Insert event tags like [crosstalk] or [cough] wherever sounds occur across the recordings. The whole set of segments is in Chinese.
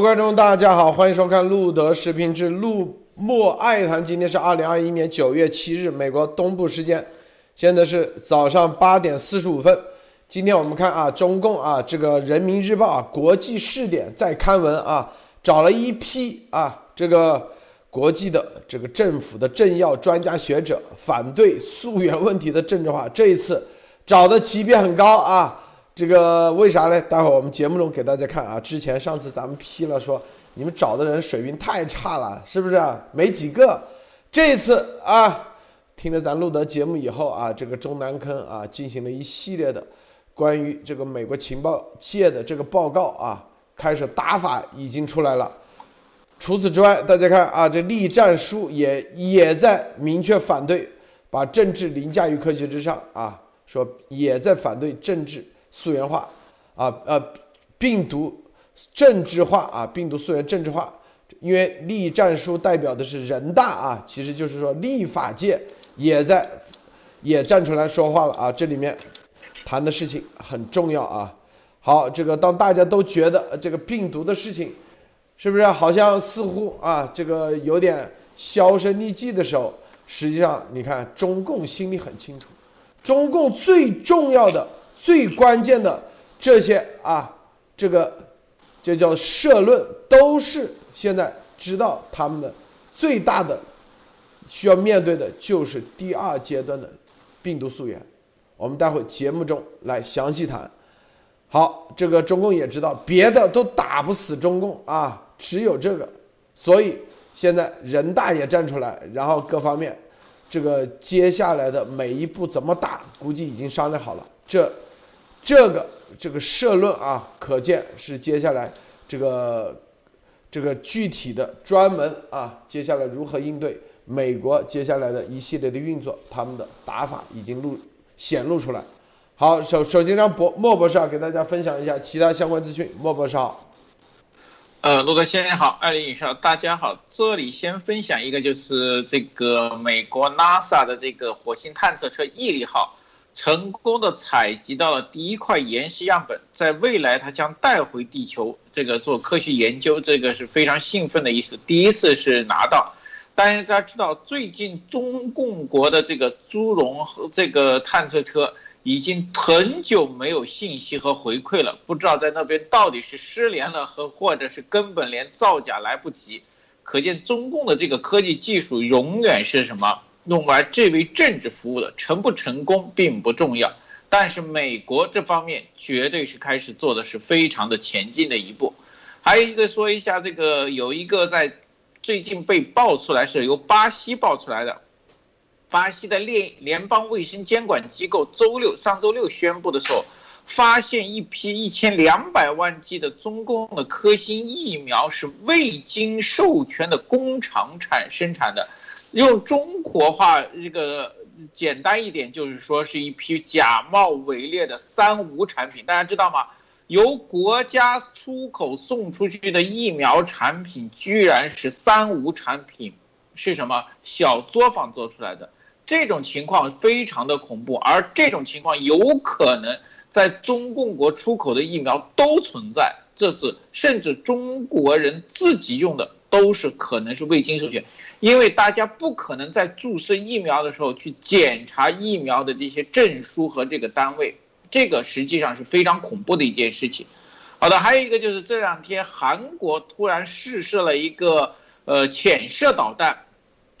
观众，大家好，欢迎收看路德视频之路莫爱谈。今天是二零二一年九月七日，美国东部时间，现在是早上八点四十五分。今天我们看啊，中共啊，这个人民日报啊，国际试点在刊文啊，找了一批啊，这个国际的这个政府的政要、专家学者，反对溯源问题的政治化。这一次找的级别很高啊。这个为啥呢？待会儿我们节目中给大家看啊。之前上次咱们批了说，你们找的人水平太差了，是不是？没几个。这次啊，听了咱录的节目以后啊，这个中南坑啊，进行了一系列的关于这个美国情报界的这个报告啊，开始打法已经出来了。除此之外，大家看啊，这栗战书也也在明确反对把政治凌驾于科学之上啊，说也在反对政治。溯源化，啊呃，病毒政治化啊，病毒溯源政治化，因为立战书代表的是人大啊，其实就是说立法界也在也站出来说话了啊，这里面谈的事情很重要啊。好，这个当大家都觉得这个病毒的事情是不是好像似乎啊这个有点销声匿迹的时候，实际上你看中共心里很清楚，中共最重要的。最关键的这些啊，这个就叫社论，都是现在知道他们的最大的需要面对的就是第二阶段的病毒溯源。我们待会节目中来详细谈。好，这个中共也知道别的都打不死中共啊，只有这个，所以现在人大也站出来，然后各方面这个接下来的每一步怎么打，估计已经商量好了。这。这个这个社论啊，可见是接下来这个这个具体的专门啊，接下来如何应对美国接下来的一系列的运作，他们的打法已经露显露出来。好，首首先让博莫博士啊给大家分享一下其他相关资讯。莫博士好。呃，陆德先生好，二零以上大家好，这里先分享一个，就是这个美国 NASA 的这个火星探测车毅力号。成功的采集到了第一块岩石样本，在未来它将带回地球，这个做科学研究，这个是非常兴奋的意思。第一次是拿到，但是大家知道，最近中共国的这个朱融和这个探测车已经很久没有信息和回馈了，不知道在那边到底是失联了和或者是根本连造假来不及，可见中共的这个科技技术永远是什么？用来这为政治服务的成不成功并不重要，但是美国这方面绝对是开始做的是非常的前进的一步。还有一个说一下，这个有一个在最近被爆出来是由巴西爆出来的，巴西的联联邦卫生监管机构周六上周六宣布的时候，发现一批一千两百万剂的中共的科兴疫苗是未经授权的工厂产生产的。用中国话，这个简单一点就是说，是一批假冒伪劣的三无产品。大家知道吗？由国家出口送出去的疫苗产品，居然是三无产品，是什么？小作坊做出来的。这种情况非常的恐怖，而这种情况有可能在中共国出口的疫苗都存在。这次甚至中国人自己用的。都是可能是未经授权，因为大家不可能在注射疫苗的时候去检查疫苗的这些证书和这个单位，这个实际上是非常恐怖的一件事情。好的，还有一个就是这两天韩国突然试射了一个呃潜射导弹，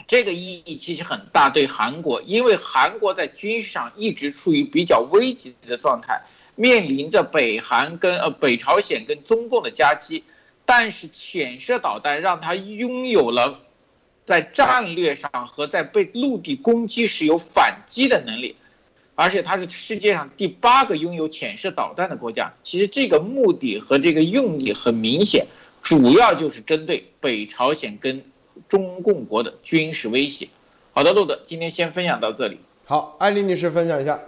这个意义其实很大，对韩国，因为韩国在军事上一直处于比较危急的状态，面临着北韩跟呃北朝鲜跟中共的夹击。但是潜射导弹让它拥有了在战略上和在被陆地攻击时有反击的能力，而且它是世界上第八个拥有潜射导弹的国家。其实这个目的和这个用意很明显，主要就是针对北朝鲜跟中共国的军事威胁。好的，路德，今天先分享到这里。好，艾丽女士分享一下。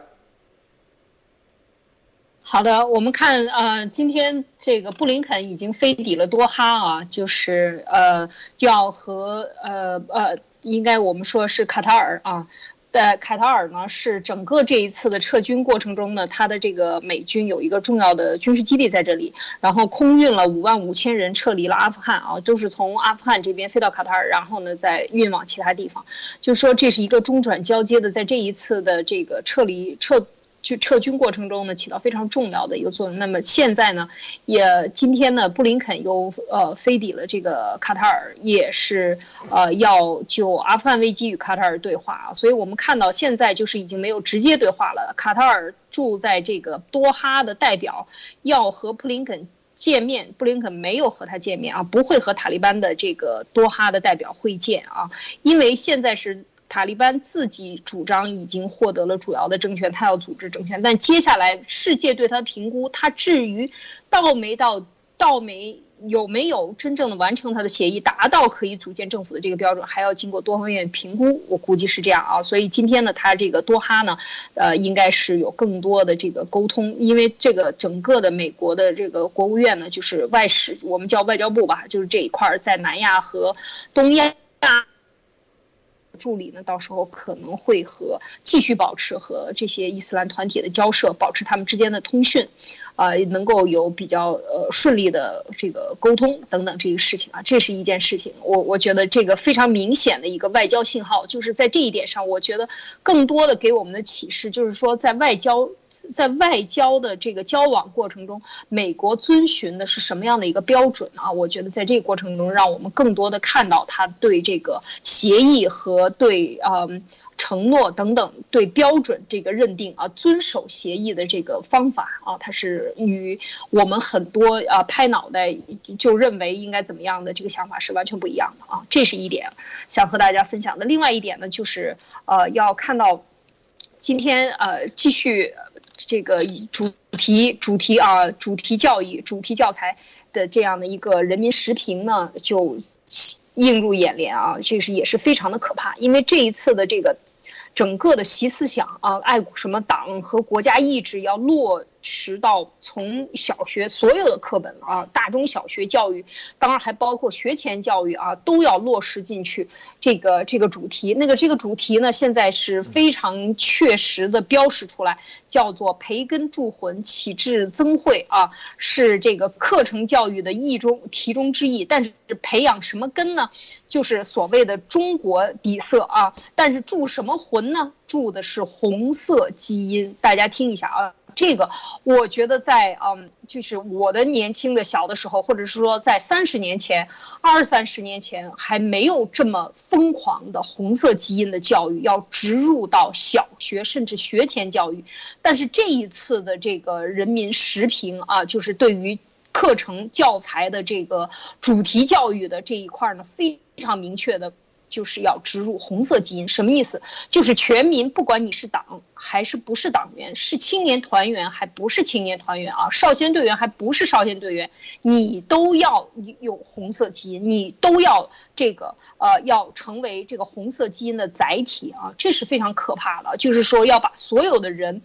好的，我们看呃，今天这个布林肯已经飞抵了多哈啊，就是呃要和呃呃，应该我们说是卡塔尔啊，呃，卡塔尔呢是整个这一次的撤军过程中呢，它的这个美军有一个重要的军事基地在这里，然后空运了五万五千人撤离了阿富汗啊，都是从阿富汗这边飞到卡塔尔，然后呢再运往其他地方，就是说这是一个中转交接的，在这一次的这个撤离撤。去撤军过程中呢，起到非常重要的一个作用。那么现在呢，也今天呢，布林肯又呃飞抵了这个卡塔尔，也是呃要就阿富汗危机与卡塔尔对话啊。所以我们看到现在就是已经没有直接对话了。卡塔尔住在这个多哈的代表要和布林肯见面，布林肯没有和他见面啊，不会和塔利班的这个多哈的代表会见啊，因为现在是。塔利班自己主张已经获得了主要的政权，他要组织政权，但接下来世界对他的评估，他至于到没到，到没有没有真正的完成他的协议，达到可以组建政府的这个标准，还要经过多方面评估。我估计是这样啊，所以今天呢，他这个多哈呢，呃，应该是有更多的这个沟通，因为这个整个的美国的这个国务院呢，就是外事，我们叫外交部吧，就是这一块在南亚和东亚。助理呢，到时候可能会和继续保持和这些伊斯兰团体的交涉，保持他们之间的通讯。啊，能够有比较呃顺利的这个沟通等等这个事情啊，这是一件事情。我我觉得这个非常明显的一个外交信号，就是在这一点上，我觉得更多的给我们的启示就是说，在外交在外交的这个交往过程中，美国遵循的是什么样的一个标准啊？我觉得在这个过程中，让我们更多的看到他对这个协议和对嗯。承诺等等对标准这个认定啊，遵守协议的这个方法啊，它是与我们很多啊拍脑袋就认为应该怎么样的这个想法是完全不一样的啊，这是一点想和大家分享的。另外一点呢，就是呃要看到今天呃继续这个主题主题啊主题教育主题教材的这样的一个人民时评呢，就映入眼帘啊，这是也是非常的可怕，因为这一次的这个。整个的习思想啊，爱什么党和国家意志要落。实到从小学所有的课本啊，大中小学教育，当然还包括学前教育啊，都要落实进去。这个这个主题，那个这个主题呢，现在是非常确实的标识出来，叫做培根铸魂，启智增慧啊，是这个课程教育的意中题中之意。但是培养什么根呢？就是所谓的中国底色啊。但是铸什么魂呢？铸的是红色基因。大家听一下啊。这个我觉得在嗯，就是我的年轻的小的时候，或者是说在三十年前、二三十年前，还没有这么疯狂的红色基因的教育要植入到小学甚至学前教育。但是这一次的这个人民时评啊，就是对于课程教材的这个主题教育的这一块呢，非常明确的。就是要植入红色基因，什么意思？就是全民，不管你是党还是不是党员，是青年团员还不是青年团员啊，少先队员还不是少先队员，你都要有红色基因，你都要这个呃，要成为这个红色基因的载体啊，这是非常可怕的。就是说要把所有的人。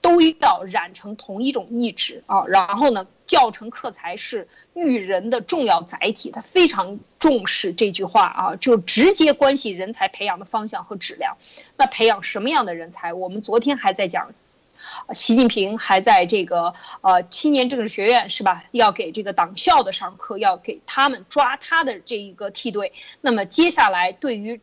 都要染成同一种意志啊，然后呢，教程课材是育人的重要载体，他非常重视这句话啊，就直接关系人才培养的方向和质量。那培养什么样的人才？我们昨天还在讲，习近平还在这个呃青年政治学院是吧？要给这个党校的上课，要给他们抓他的这一个梯队。那么接下来对于。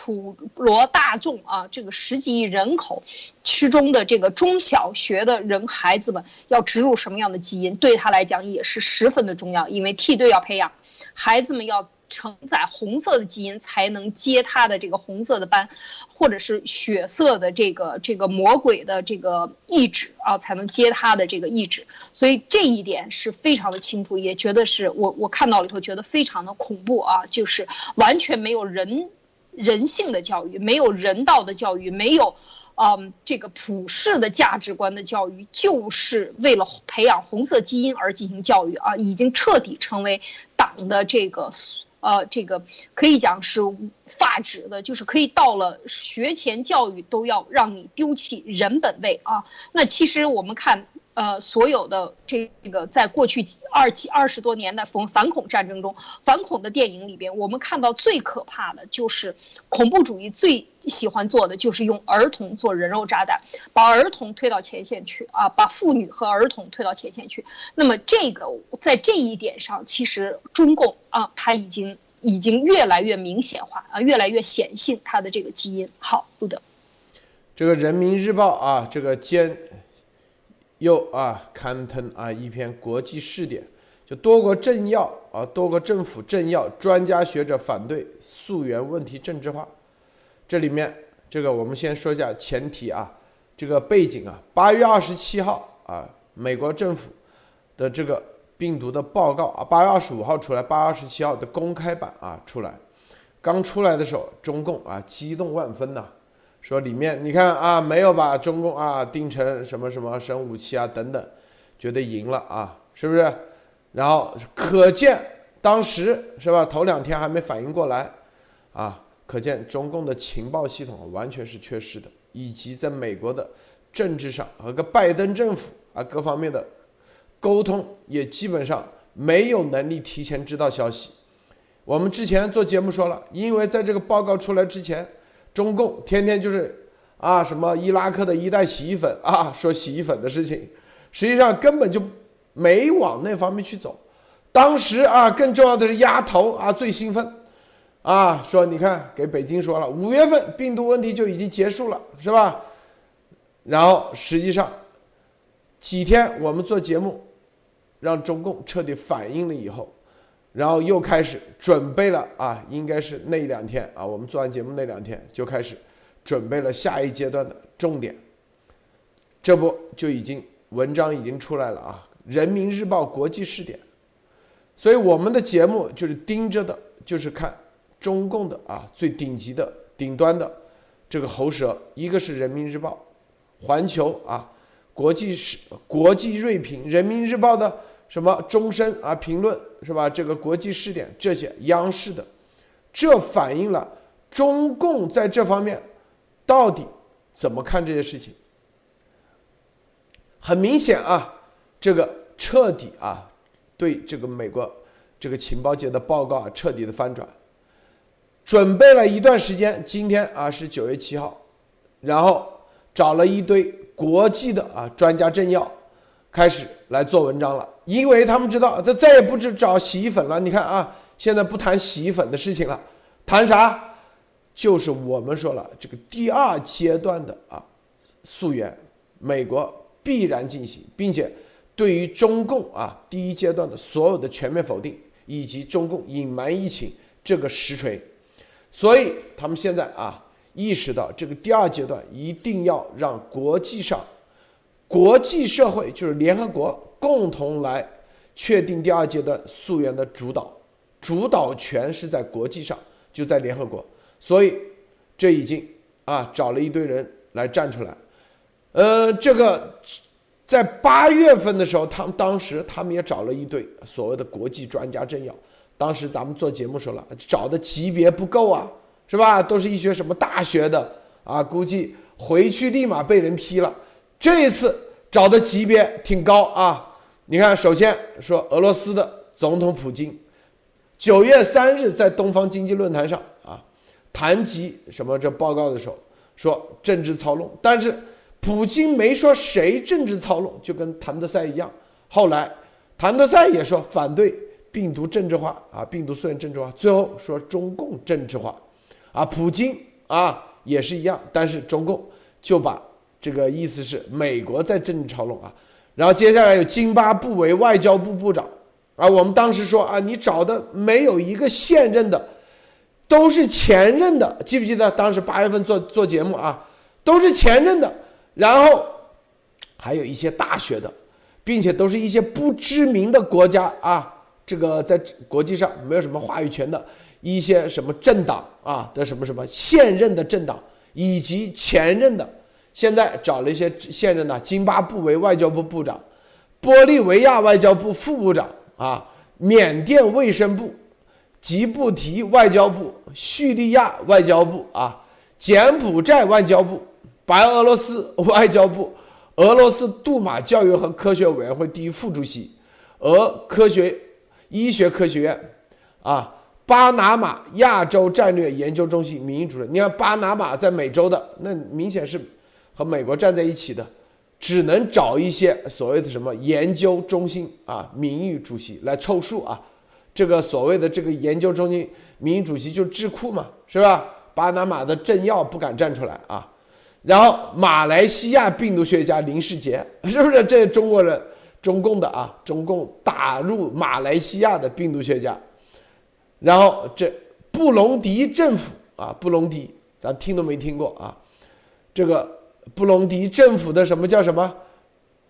普罗大众啊，这个十几亿人口之中的这个中小学的人孩子们，要植入什么样的基因，对他来讲也是十分的重要。因为梯队要培养孩子们要承载红色的基因，才能接他的这个红色的班，或者是血色的这个这个魔鬼的这个意志啊，才能接他的这个意志。所以这一点是非常的清楚，也觉得是我我看到了以后觉得非常的恐怖啊，就是完全没有人。人性的教育没有人道的教育，没有，嗯，这个普世的价值观的教育，就是为了培养红色基因而进行教育啊！已经彻底成为党的这个，呃，这个可以讲是发指的，就是可以到了学前教育都要让你丢弃人本位啊！那其实我们看。呃，所有的这个在过去几二七二十多年的反反恐战争中，反恐的电影里边，我们看到最可怕的就是恐怖主义最喜欢做的就是用儿童做人肉炸弹，把儿童推到前线去啊，把妇女和儿童推到前线去。那么这个在这一点上，其实中共啊，他已经已经越来越明显化啊，越来越显性他的这个基因。好，路德，这个人民日报啊，这个兼。又啊刊登啊一篇国际试点，就多国政要啊多个政府政要专家学者反对溯源问题政治化。这里面这个我们先说一下前提啊，这个背景啊，八月二十七号啊，美国政府的这个病毒的报告啊，八月二十五号出来，八月二十七号的公开版啊出来，刚出来的时候，中共啊激动万分呐。说里面你看啊，没有把中共啊定成什么什么生武器啊等等，觉得赢了啊，是不是？然后可见当时是吧？头两天还没反应过来，啊，可见中共的情报系统完全是缺失的，以及在美国的政治上和个拜登政府啊各方面的沟通也基本上没有能力提前知道消息。我们之前做节目说了，因为在这个报告出来之前。中共天天就是啊，什么伊拉克的一袋洗衣粉啊，[laughs] 说洗衣粉的事情，实际上根本就没往那方面去走。当时啊，更重要的是压头啊，最兴奋啊，说你看给北京说了，五月份病毒问题就已经结束了，是吧？然后实际上几天我们做节目，让中共彻底反应了以后。然后又开始准备了啊，应该是那两天啊，我们做完节目那两天就开始准备了下一阶段的重点。这不就已经文章已经出来了啊，《人民日报》国际试点。所以我们的节目就是盯着的，就是看中共的啊最顶级的顶端的这个喉舌，一个是《人民日报》，环球啊，国际是国际锐评，《人民日报》的。什么终身啊评论是吧？这个国际试点这些央视的，这反映了中共在这方面到底怎么看这些事情。很明显啊，这个彻底啊对这个美国这个情报界的报告啊彻底的翻转。准备了一段时间，今天啊是九月七号，然后找了一堆国际的啊专家政要。开始来做文章了，因为他们知道他再也不只找洗衣粉了。你看啊，现在不谈洗衣粉的事情了，谈啥？就是我们说了，这个第二阶段的啊溯源，美国必然进行，并且对于中共啊第一阶段的所有的全面否定，以及中共隐瞒疫情这个实锤，所以他们现在啊意识到这个第二阶段一定要让国际上。国际社会就是联合国共同来确定第二阶段溯源的主导，主导权是在国际上，就在联合国。所以这已经啊找了一堆人来站出来。呃，这个在八月份的时候，他们当时他们也找了一堆所谓的国际专家政要。当时咱们做节目说了，找的级别不够啊，是吧？都是一些什么大学的啊，估计回去立马被人批了。这一次找的级别挺高啊！你看，首先说俄罗斯的总统普京，九月三日在东方经济论坛上啊，谈及什么这报告的时候，说政治操弄，但是普京没说谁政治操弄，就跟谭德赛一样。后来谭德赛也说反对病毒政治化啊，病毒溯源政治化，最后说中共政治化，啊，普京啊也是一样，但是中共就把。这个意思是美国在政治操弄啊，然后接下来有津巴布韦外交部部长。啊，我们当时说啊，你找的没有一个现任的，都是前任的，记不记得？当时八月份做做节目啊，都是前任的，然后还有一些大学的，并且都是一些不知名的国家啊，这个在国际上没有什么话语权的一些什么政党啊的什么什么现任的政党以及前任的。现在找了一些现任的津巴布韦外交部部长、玻利维亚外交部副部长啊、缅甸卫生部、吉布提外交部、叙利亚外交部啊、柬埔寨外交部、白俄罗斯外交部、俄罗斯杜马教育和科学委员会第一副主席，俄科学医学科学院啊，巴拿马亚洲战略研究中心名誉主任。你看巴拿马在美洲的，那明显是和美国站在一起的，只能找一些所谓的什么研究中心啊名誉主席来凑数啊。这个所谓的这个研究中心名誉主席就是智库嘛，是吧？巴拿马的政要不敢站出来啊。然后马来西亚病毒学家林世杰，[laughs] 是不是这中国人？中共的啊，中共打入马来西亚的病毒学家。然后这布隆迪政府啊，布隆迪咱听都没听过啊。这个布隆迪政府的什么叫什么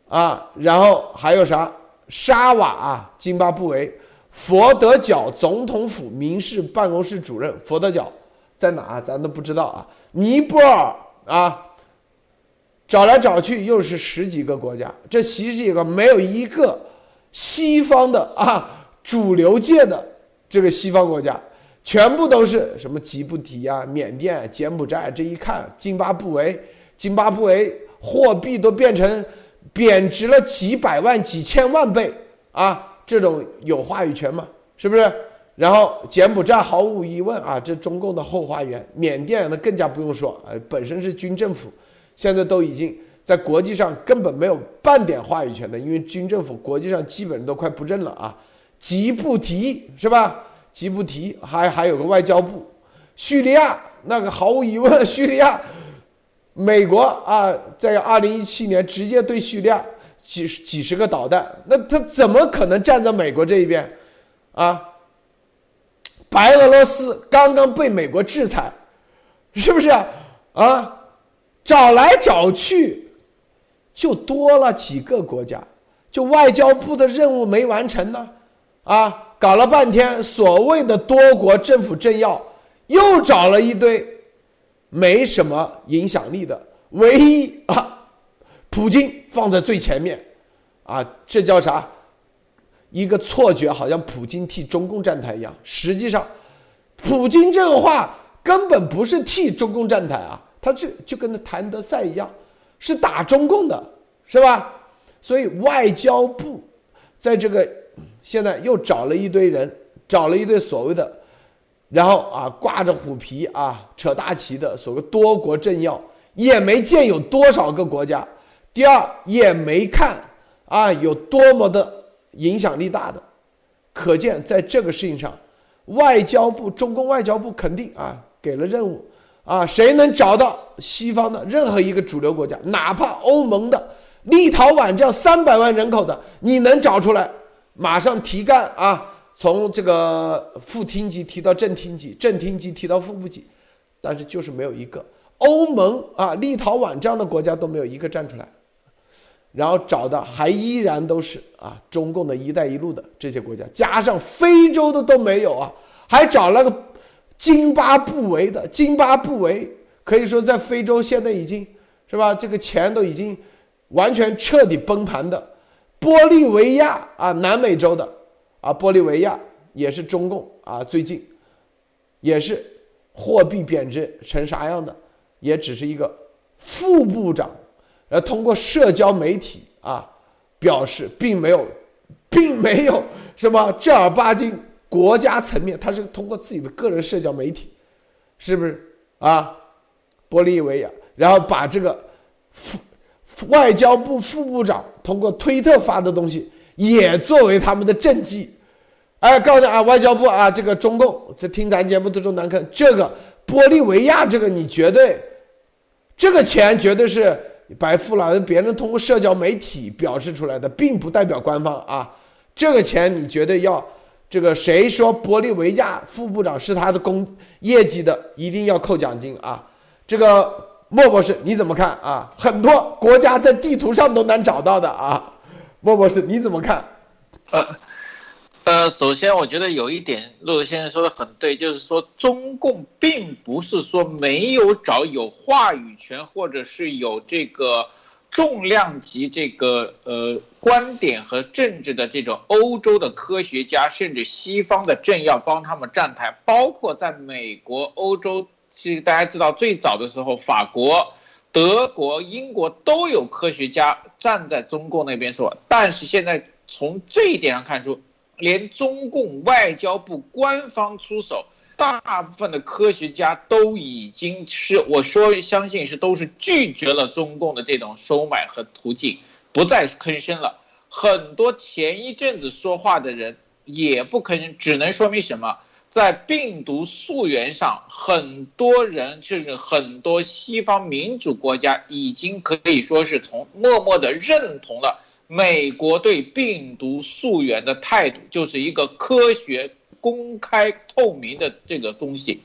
啊？然后还有啥？沙瓦啊，津巴布韦。佛得角总统府民事办公室主任，佛得角在哪？咱都不知道啊。尼泊尔啊，找来找去又是十几个国家，这十几个没有一个西方的啊，主流界的这个西方国家，全部都是什么吉布提啊、缅甸、柬埔寨。这一看，津巴布韦，津巴布韦货币都变成贬值了几百万、几千万倍啊。这种有话语权嘛？是不是？然后柬埔寨毫无疑问啊，这中共的后花园。缅甸那更加不用说，呃，本身是军政府，现在都已经在国际上根本没有半点话语权的，因为军政府国际上基本上都快不认了啊。吉布提是吧？吉布提还还有个外交部。叙利亚那个毫无疑问，叙利亚，[laughs] 美国啊，在二零一七年直接对叙利亚。几十几十个导弹，那他怎么可能站在美国这一边？啊，白俄罗斯刚刚被美国制裁，是不是啊？啊，找来找去，就多了几个国家，就外交部的任务没完成呢。啊，搞了半天，所谓的多国政府政要又找了一堆没什么影响力的，唯一啊。普京放在最前面，啊，这叫啥？一个错觉，好像普京替中共站台一样。实际上，普京这个话根本不是替中共站台啊，他这就跟那谭德赛一样，是打中共的，是吧？所以外交部在这个现在又找了一堆人，找了一堆所谓的，然后啊挂着虎皮啊扯大旗的所谓多国政要，也没见有多少个国家。第二也没看啊，有多么的影响力大的，可见在这个事情上，外交部中共外交部肯定啊给了任务啊，谁能找到西方的任何一个主流国家，哪怕欧盟的立陶宛这样三百万人口的，你能找出来，马上提干啊，从这个副厅级提到正厅级，正厅级提到副部级，但是就是没有一个欧盟啊，立陶宛这样的国家都没有一个站出来。然后找的还依然都是啊，中共的一带一路的这些国家，加上非洲的都没有啊，还找了个津巴布韦的，津巴布韦可以说在非洲现在已经是吧，这个钱都已经完全彻底崩盘的，玻利维亚啊，南美洲的啊，玻利维亚也是中共啊，最近也是货币贬值成啥样的，也只是一个副部长。呃，通过社交媒体啊，表示并没有，并没有什么正儿八经国家层面，他是通过自己的个人社交媒体，是不是啊？玻利维亚，然后把这个副外交部副部长通过推特发的东西也作为他们的政绩，哎，告诉啊，外交部啊，这个中共在听咱节目的中难看，这个玻利维亚这个你绝对，这个钱绝对是。白付了，别人通过社交媒体表示出来的，并不代表官方啊。这个钱你绝对要，这个谁说玻利维亚副部长是他的工业绩的，一定要扣奖金啊。这个莫博士你怎么看啊？很多国家在地图上都难找到的啊。莫博士你怎么看？呃。呃，首先我觉得有一点，陆德先生说的很对，就是说中共并不是说没有找有话语权或者是有这个重量级这个呃观点和政治的这种欧洲的科学家，甚至西方的政要帮他们站台，包括在美国、欧洲，其实大家知道最早的时候，法国。德国、英国都有科学家站在中共那边说，但是现在从这一点上看出，连中共外交部官方出手，大部分的科学家都已经是我说相信是都是拒绝了中共的这种收买和途径，不再吭声了。很多前一阵子说话的人也不吭声，只能说明什么？在病毒溯源上，很多人甚至很多西方民主国家已经可以说是从默默的认同了美国对病毒溯源的态度，就是一个科学、公开、透明的这个东西。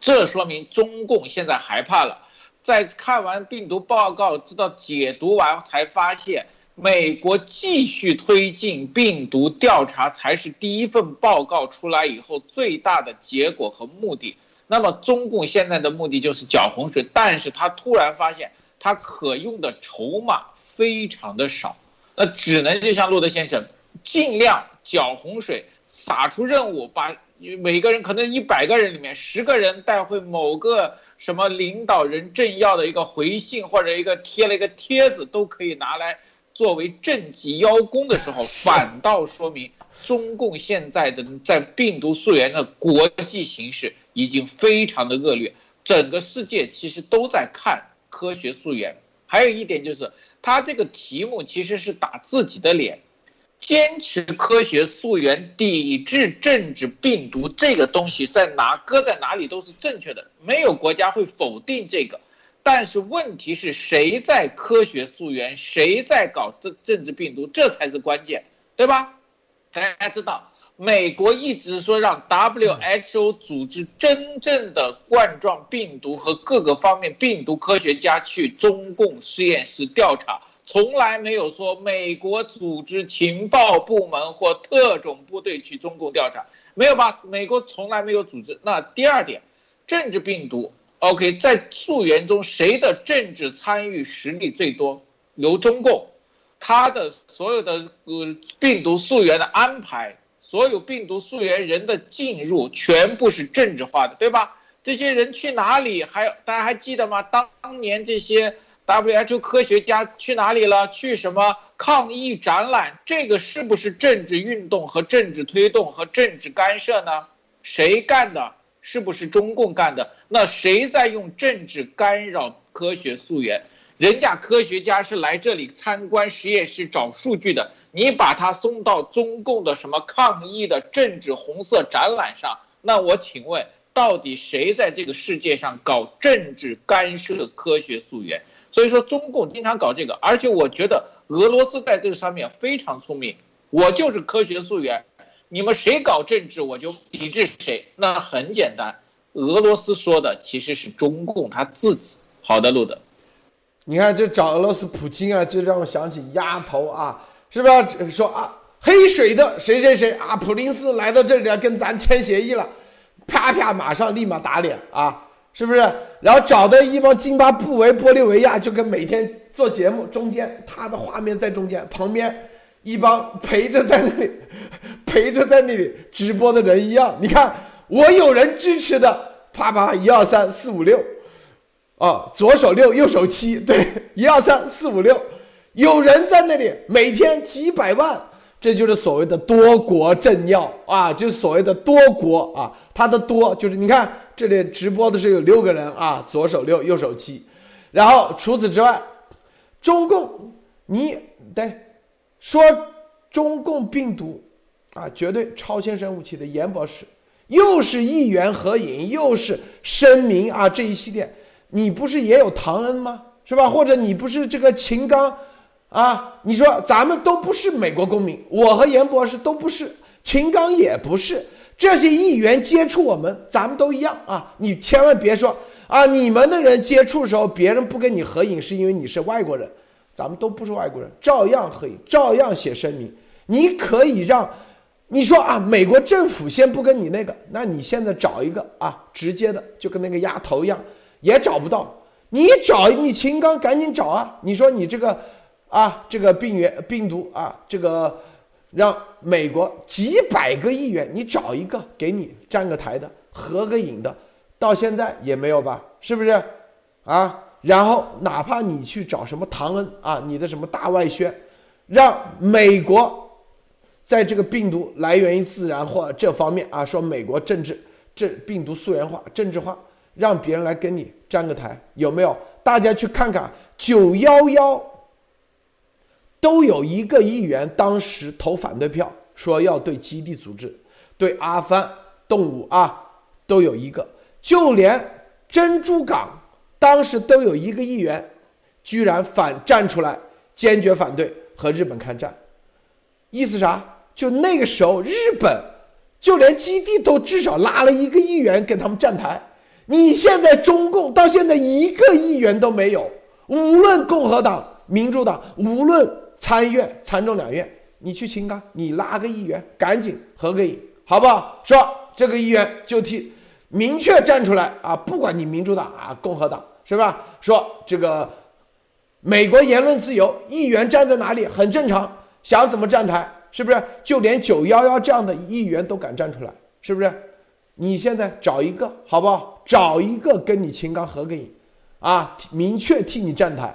这说明中共现在害怕了，在看完病毒报告，直到解读完才发现。美国继续推进病毒调查才是第一份报告出来以后最大的结果和目的。那么中共现在的目的就是搅洪水，但是他突然发现他可用的筹码非常的少，那只能就像路德先生，尽量搅洪水，撒出任务，把每个人可能一百个人里面十个人带回某个什么领导人政要的一个回信或者一个贴了一个帖子，都可以拿来。作为政绩邀功的时候，反倒说明中共现在的在病毒溯源的国际形势已经非常的恶劣，整个世界其实都在看科学溯源。还有一点就是，他这个题目其实是打自己的脸，坚持科学溯源，抵制政治病毒这个东西在哪搁在哪里都是正确的，没有国家会否定这个。但是问题是谁在科学溯源，谁在搞政政治病毒，这才是关键，对吧？大家知道，美国一直说让 WHO 组织真正的冠状病毒和各个方面病毒科学家去中共实验室调查，从来没有说美国组织情报部门或特种部队去中共调查，没有吧？美国从来没有组织。那第二点，政治病毒。OK，在溯源中，谁的政治参与实力最多？由中共，他的所有的呃病毒溯源的安排，所有病毒溯源人的进入，全部是政治化的，对吧？这些人去哪里？还有大家还记得吗？当年这些 WHO 科学家去哪里了？去什么抗议展览？这个是不是政治运动和政治推动和政治干涉呢？谁干的？是不是中共干的？那谁在用政治干扰科学溯源？人家科学家是来这里参观实验室找数据的，你把他送到中共的什么抗议的政治红色展览上？那我请问，到底谁在这个世界上搞政治干涉科学溯源？所以说，中共经常搞这个，而且我觉得俄罗斯在这个上面非常聪明。我就是科学溯源。你们谁搞政治，我就抵制谁。那很简单，俄罗斯说的其实是中共他自己。好的，路的，你看这找俄罗斯普京啊，就让我想起丫头啊，是不是？说啊，黑水的谁谁谁啊，普林斯来到这里跟咱签协议了，啪啪，马上立马打脸啊，是不是？然后找的一帮津巴布韦、玻利维亚，就跟每天做节目，中间他的画面在中间，旁边。一帮陪着在那里，陪着在那里直播的人一样。你看，我有人支持的，啪啪一二三四五六，啊，左手六，右手七，对，一二三四五六，有人在那里每天几百万，这就是所谓的多国政要啊，就是所谓的多国啊，他的多就是你看这里直播的是有六个人啊，左手六，右手七，然后除此之外，中共你对。说中共病毒啊，绝对超先生武器的严博士，又是议员合影，又是声明啊，这一系列，你不是也有唐恩吗？是吧？或者你不是这个秦刚啊？你说咱们都不是美国公民，我和严博士都不是，秦刚也不是，这些议员接触我们，咱们都一样啊！你千万别说啊，你们的人接触的时候，别人不跟你合影，是因为你是外国人。咱们都不是外国人，照样合影，照样写声明。你可以让，你说啊，美国政府先不跟你那个，那你现在找一个啊，直接的，就跟那个丫头一样，也找不到。你找你秦刚赶紧找啊！你说你这个啊，这个病原病毒啊，这个让美国几百个议员，你找一个给你站个台的，合个影的，到现在也没有吧？是不是？啊？然后哪怕你去找什么唐恩啊，你的什么大外宣，让美国在这个病毒来源于自然或这方面啊，说美国政治这病毒溯源化、政治化，让别人来跟你站个台，有没有？大家去看看九幺幺，都有一个议员当时投反对票，说要对基地组织、对阿富汗动物啊，都有一个，就连珍珠港。当时都有一个议员，居然反站出来，坚决反对和日本开战，意思啥？就那个时候，日本就连基地都至少拉了一个议员跟他们站台。你现在中共到现在一个议员都没有，无论共和党、民主党，无论参议院、参众两院，你去青冈，你拉个议员，赶紧合个影，好不好？说这个议员就替明确站出来啊，不管你民主党啊、共和党。是吧？说这个美国言论自由，议员站在哪里很正常，想怎么站台，是不是？就连九幺幺这样的议员都敢站出来，是不是？你现在找一个好不好？找一个跟你秦刚合个影，啊，明确替你站台。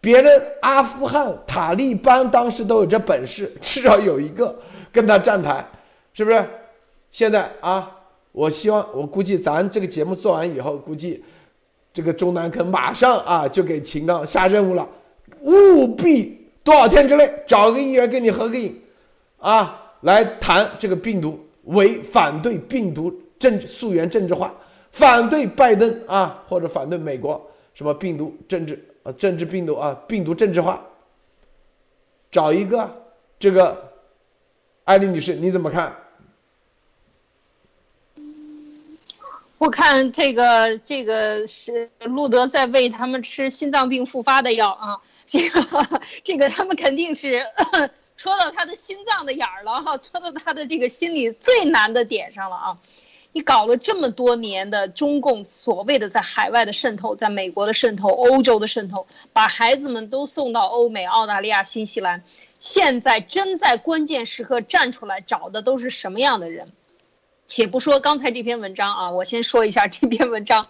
别人阿富汗塔利班当时都有这本事，至少有一个跟他站台，是不是？现在啊，我希望，我估计咱这个节目做完以后，估计。这个中南坑马上啊就给秦刚下任务了，务必多少天之内找个议员跟你合个影，啊，来谈这个病毒，为反对病毒政溯源政治化，反对拜登啊，或者反对美国什么病毒政治啊，政治病毒啊，病毒政治化，找一个这个，艾丽女士你怎么看？我看这个这个是路德在喂他们吃心脏病复发的药啊，这个这个他们肯定是戳到他的心脏的眼儿了哈，[laughs] 戳到他的这个心里最难的点上了啊！你搞了这么多年的中共所谓的在海外的渗透，在美国的渗透，欧洲的渗透，把孩子们都送到欧美、澳大利亚、新西兰，现在真在关键时刻站出来找的都是什么样的人？且不说刚才这篇文章啊，我先说一下这篇文章。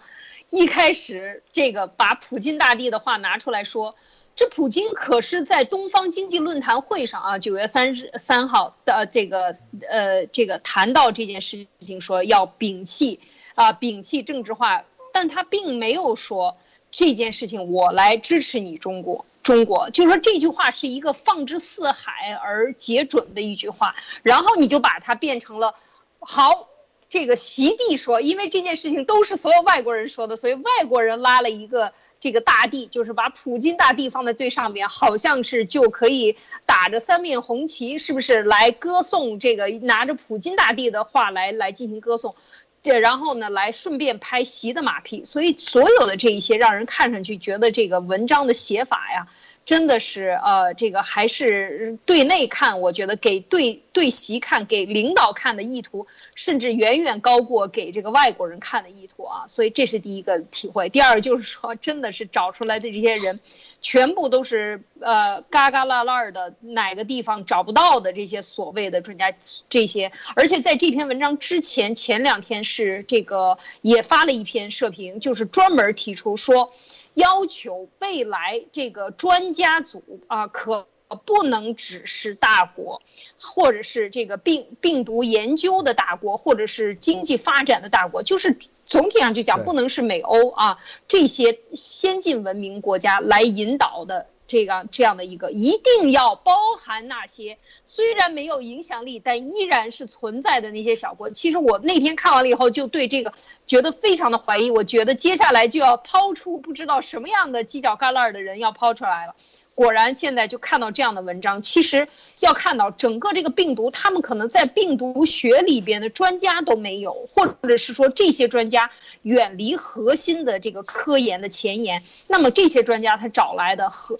一开始这个把普京大帝的话拿出来说，这普京可是在东方经济论坛会上啊，九月三十三号的这个呃这个谈到这件事情，说要摒弃啊摒弃政治化，但他并没有说这件事情我来支持你中国中国，就是说这句话是一个放之四海而皆准的一句话，然后你就把它变成了。好，这个席地说，因为这件事情都是所有外国人说的，所以外国人拉了一个这个大帝，就是把普京大帝放在最上边，好像是就可以打着三面红旗，是不是来歌颂这个拿着普京大帝的话来来进行歌颂，这然后呢来顺便拍习的马屁，所以所有的这一些让人看上去觉得这个文章的写法呀。真的是，呃，这个还是对内看，我觉得给对对席看，给领导看的意图，甚至远远高过给这个外国人看的意图啊。所以这是第一个体会。第二就是说，真的是找出来的这些人，全部都是呃嘎嘎烂烂的，哪个地方找不到的这些所谓的专家，这些。而且在这篇文章之前，前两天是这个也发了一篇社评，就是专门提出说。要求未来这个专家组啊，可不能只是大国，或者是这个病病毒研究的大国，或者是经济发展的大国，就是总体上就讲，不能是美欧啊这些先进文明国家来引导的。这个这样的一个一定要包含那些虽然没有影响力，但依然是存在的那些小国。其实我那天看完了以后，就对这个觉得非常的怀疑。我觉得接下来就要抛出不知道什么样的犄角旮旯的人要抛出来了。果然，现在就看到这样的文章。其实要看到整个这个病毒，他们可能在病毒学里边的专家都没有，或者是说这些专家远离核心的这个科研的前沿。那么这些专家他找来的和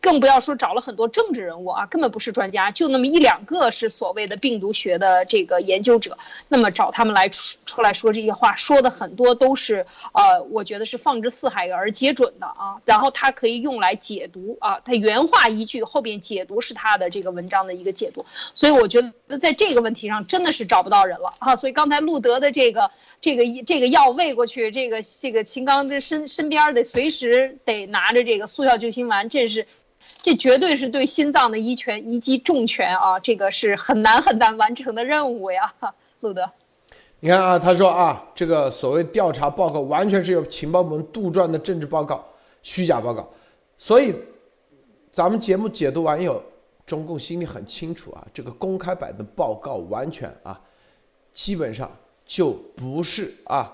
更不要说找了很多政治人物啊，根本不是专家，就那么一两个是所谓的病毒学的这个研究者，那么找他们来出出来说这些话，说的很多都是呃，我觉得是放之四海而皆准的啊。然后他可以用来解读啊，他原话一句后边解读是他的这个文章的一个解读，所以我觉得在这个问题上真的是找不到人了啊。所以刚才路德的这个。这个这个药喂过去，这个这个秦刚这身身边得随时得拿着这个速效救心丸，这是，这绝对是对心脏的一拳一击重拳啊！这个是很难很难完成的任务呀，路德。你看啊，他说啊，这个所谓调查报告完全是由情报部门杜撰的政治报告、虚假报告，所以咱们节目解读完以后，中共心里很清楚啊，这个公开版的报告完全啊，基本上。就不是啊，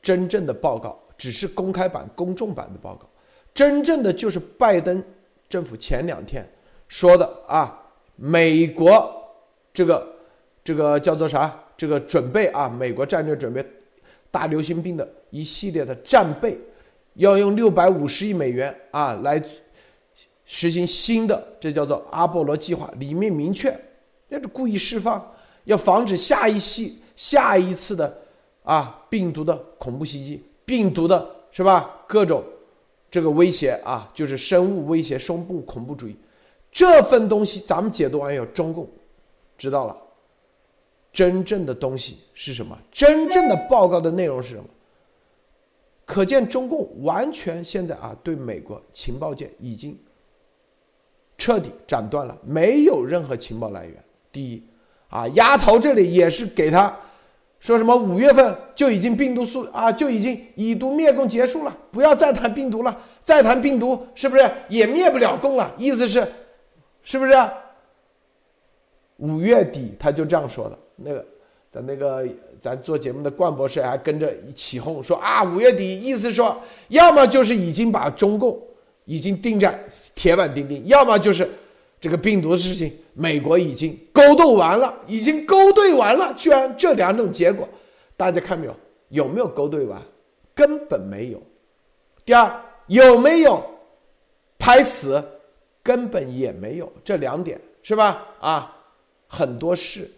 真正的报告只是公开版、公众版的报告，真正的就是拜登政府前两天说的啊，美国这个这个叫做啥？这个准备啊，美国战略准备大流行病的一系列的战备，要用六百五十亿美元啊来实行新的，这叫做阿波罗计划，里面明确那是故意释放，要防止下一系。下一次的啊，病毒的恐怖袭击，病毒的是吧？各种这个威胁啊，就是生物威胁、生物恐怖主义，这份东西咱们解读完以后，中共知道了真正的东西是什么，真正的报告的内容是什么。可见中共完全现在啊，对美国情报界已经彻底斩断了，没有任何情报来源。第一啊，丫头这里也是给他。说什么五月份就已经病毒速啊就已经以毒灭共结束了，不要再谈病毒了，再谈病毒是不是也灭不了共了？意思是，是不是？五月底他就这样说的。那个咱那个咱做节目的冠博士还跟着起哄说啊，五月底意思说，要么就是已经把中共已经定在铁板钉钉，要么就是。这个病毒的事情，美国已经勾兑完了，已经勾兑完了，居然这两种结果，大家看没有？有没有勾兑完？根本没有。第二，有没有拍死？根本也没有。这两点是吧？啊，很多事，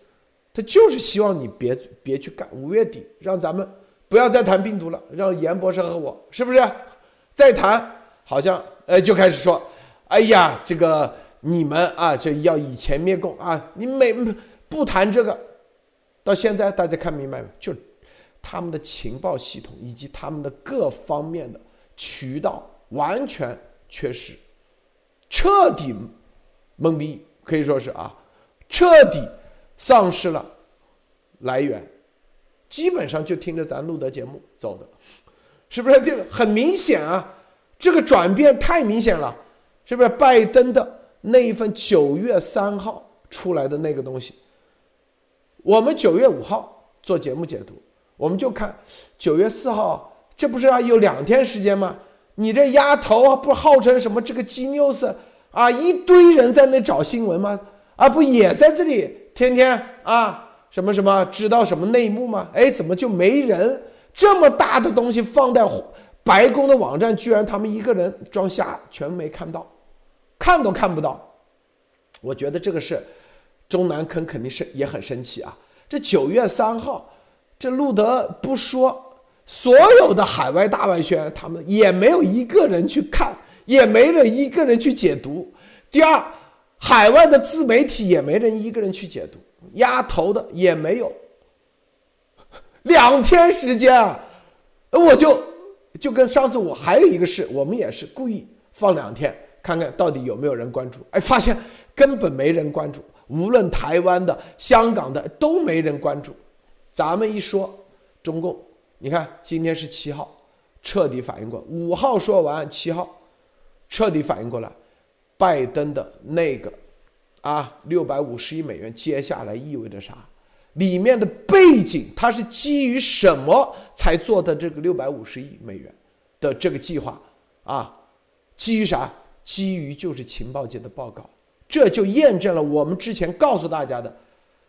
他就是希望你别别去干。五月底让咱们不要再谈病毒了，让严博士和我是不是再谈？好像呃就开始说，哎呀，这个。你们啊，这要以前灭共啊！你每不谈这个，到现在大家看明白没？就他们的情报系统以及他们的各方面的渠道完全缺失，彻底懵逼，可以说是啊，彻底丧失了来源，基本上就听着咱录的节目走的，是不是？这个很明显啊，这个转变太明显了，是不是？拜登的。那一份九月三号出来的那个东西，我们九月五号做节目解读，我们就看九月四号，这不是啊有两天时间吗？你这丫头不号称什么这个 G News 啊，一堆人在那找新闻吗？啊，不也在这里天天啊什么什么知道什么内幕吗？哎，怎么就没人？这么大的东西放在白宫的网站，居然他们一个人装瞎，全没看到。看都看不到，我觉得这个是中南坑肯定是也很生气啊。这九月三号，这路德不说，所有的海外大外宣他们也没有一个人去看，也没人一个人去解读。第二，海外的自媒体也没人一个人去解读，压头的也没有。两天时间啊，我就就跟上次我还有一个事，我们也是故意放两天。看看到底有没有人关注？哎，发现根本没人关注，无论台湾的、香港的都没人关注。咱们一说中共，你看今天是七号，彻底反应过。五号说完，七号彻底反应过来，拜登的那个啊，六百五十亿美元，接下来意味着啥？里面的背景，它是基于什么才做的这个六百五十亿美元的这个计划啊？基于啥？基于就是情报界的报告，这就验证了我们之前告诉大家的，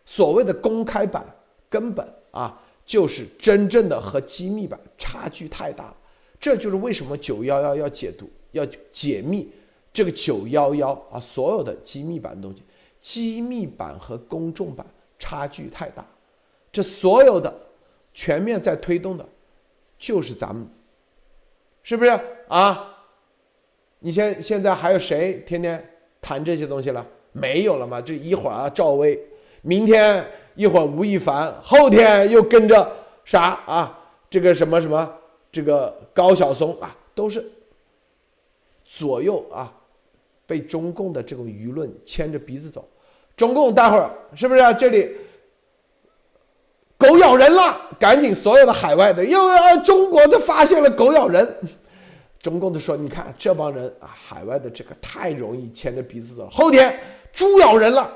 所谓的公开版根本啊就是真正的和机密版差距太大，这就是为什么九幺幺要解读、要解密这个九幺幺啊，所有的机密版的东西，机密版和公众版差距太大，这所有的全面在推动的，就是咱们，是不是？啊？你现现在还有谁天天谈这些东西了？没有了吗？这一会儿啊，赵薇，明天一会儿吴亦凡，后天又跟着啥啊？这个什么什么，这个高晓松啊，都是左右啊，被中共的这种舆论牵着鼻子走。中共待会儿是不是这里狗咬人了？赶紧所有的海外的又要中国这发现了狗咬人。中共的说：“你看这帮人啊，海外的这个太容易牵着鼻子走了。后天猪咬人了，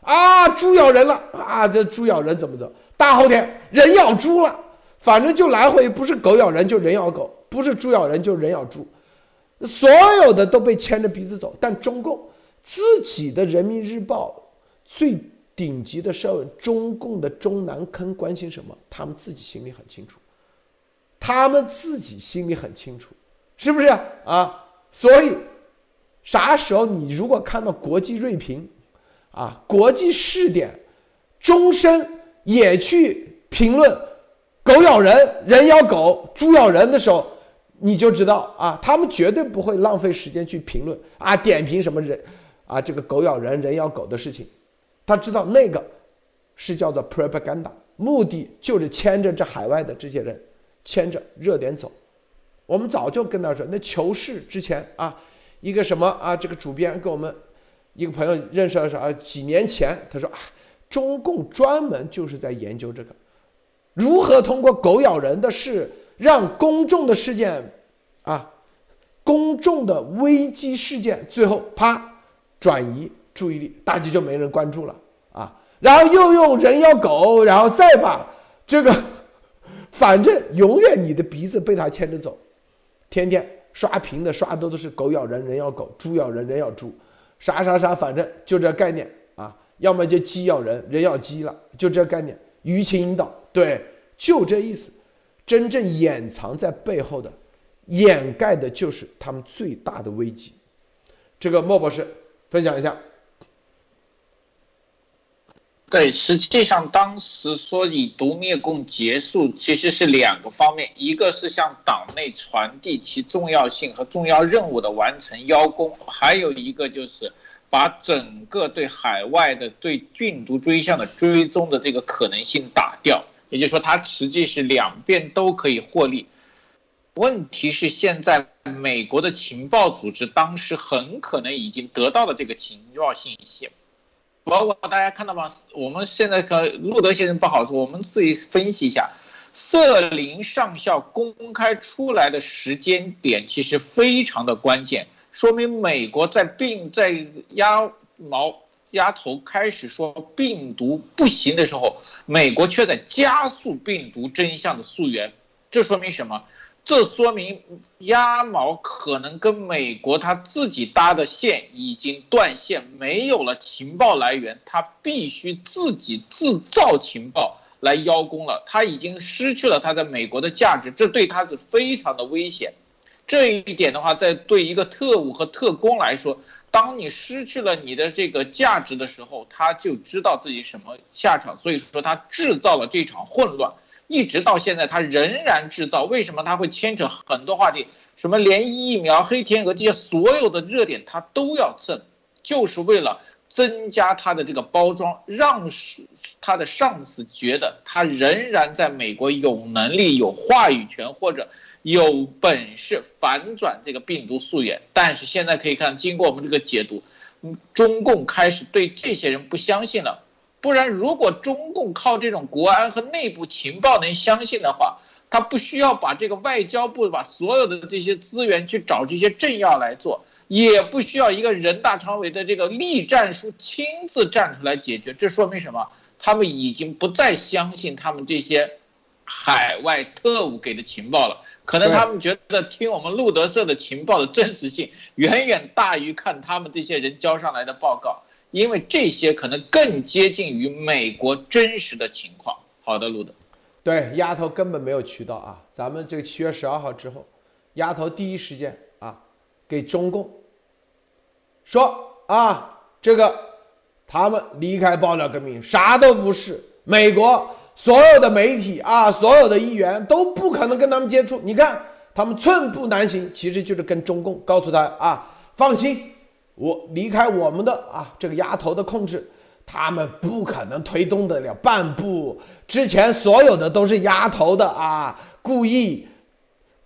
啊，猪咬人了啊，这猪咬人怎么着？大后天人咬猪了，反正就来回，不是狗咬人就人咬狗，不是猪咬人就人咬猪，所有的都被牵着鼻子走。但中共自己的人民日报最顶级的社论，中共的中南坑关心什么？他们自己心里很清楚，他们自己心里很清楚。”是不是啊？所以，啥时候你如果看到国际锐评，啊，国际试点，终身也去评论狗咬人、人咬狗、猪咬人的时候，你就知道啊，他们绝对不会浪费时间去评论啊，点评什么人啊，这个狗咬人、人咬狗的事情，他知道那个是叫做 propaganda，目的就是牵着这海外的这些人，牵着热点走。我们早就跟他说，那求是之前啊，一个什么啊，这个主编跟我们一个朋友认识的时候啊，几年前他说啊，中共专门就是在研究这个，如何通过狗咬人的事让公众的事件啊，公众的危机事件最后啪转移注意力，大家就没人关注了啊，然后又用人咬狗，然后再把这个，[laughs] 反正永远你的鼻子被他牵着走。天天刷屏的刷的都是狗咬人，人咬狗；猪咬人，人咬猪，啥啥啥，反正就这概念啊。要么就鸡咬人，人咬鸡了，就这概念。舆情引导，对，就这意思。真正掩藏在背后的，掩盖的就是他们最大的危机。这个莫博士分享一下。对，实际上当时说以毒灭共结束，其实是两个方面，一个是向党内传递其重要性和重要任务的完成邀功，还有一个就是把整个对海外的对病毒追向的追踪的这个可能性打掉。也就是说，它实际是两边都可以获利。问题是现在美国的情报组织当时很可能已经得到了这个情报信息。包括大家看到吗？我们现在可路德先生不好说，我们自己分析一下，瑟林上校公开出来的时间点其实非常的关键，说明美国在病在压毛压头开始说病毒不行的时候，美国却在加速病毒真相的溯源，这说明什么？这说明鸭毛可能跟美国他自己搭的线已经断线，没有了情报来源，他必须自己制造情报来邀功了。他已经失去了他在美国的价值，这对他是非常的危险。这一点的话，在对一个特务和特工来说，当你失去了你的这个价值的时候，他就知道自己什么下场。所以说，他制造了这场混乱。一直到现在，他仍然制造。为什么他会牵扯很多话题？什么连疫苗、黑天鹅这些所有的热点，他都要蹭，就是为了增加他的这个包装，让他的上司觉得他仍然在美国有能力、有话语权或者有本事反转这个病毒溯源。但是现在可以看，经过我们这个解读，中共开始对这些人不相信了。不然，如果中共靠这种国安和内部情报能相信的话，他不需要把这个外交部把所有的这些资源去找这些政要来做，也不需要一个人大常委的这个栗战书亲自站出来解决。这说明什么？他们已经不再相信他们这些海外特务给的情报了。可能他们觉得听我们路德社的情报的真实性远远大于看他们这些人交上来的报告。因为这些可能更接近于美国真实的情况。好的，路德，对，丫头根本没有渠道啊！咱们这个七月十二号之后，丫头第一时间啊，给中共说啊，这个他们离开爆料革命啥都不是，美国所有的媒体啊，所有的议员都不可能跟他们接触。你看他们寸步难行，其实就是跟中共告诉他啊，放心，我离开我们的啊这个丫头的控制。他们不可能推动得了半步，之前所有的都是压头的啊，故意，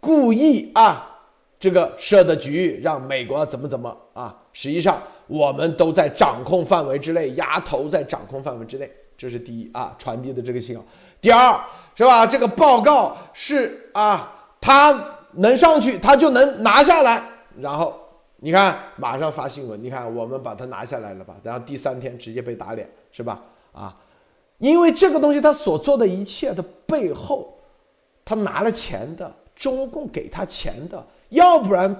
故意啊，这个设的局让美国怎么怎么啊？实际上我们都在掌控范围之内，压头在掌控范围之内，这是第一啊，传递的这个信号。第二是吧？这个报告是啊，他能上去，他就能拿下来，然后。你看，马上发新闻。你看，我们把它拿下来了吧？然后第三天直接被打脸，是吧？啊，因为这个东西他所做的一切的背后，他拿了钱的，中共给他钱的，要不然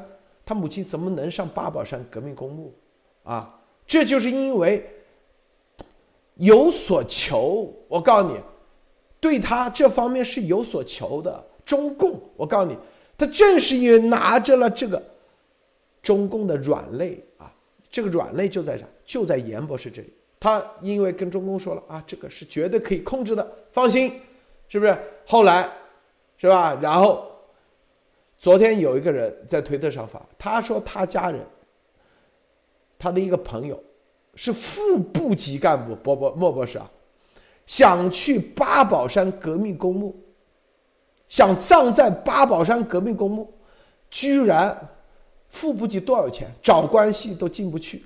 他母亲怎么能上八宝山革命公墓？啊，这就是因为有所求。我告诉你，对他这方面是有所求的。中共，我告诉你，他正是因为拿着了这个。中共的软肋啊，这个软肋就在这，就在严博士这里。他因为跟中共说了啊，这个是绝对可以控制的，放心，是不是？后来，是吧？然后，昨天有一个人在推特上发，他说他家人，他的一个朋友，是副部级干部，博博莫博士啊，想去八宝山革命公墓，想葬在八宝山革命公墓，居然。副部级多少钱？找关系都进不去，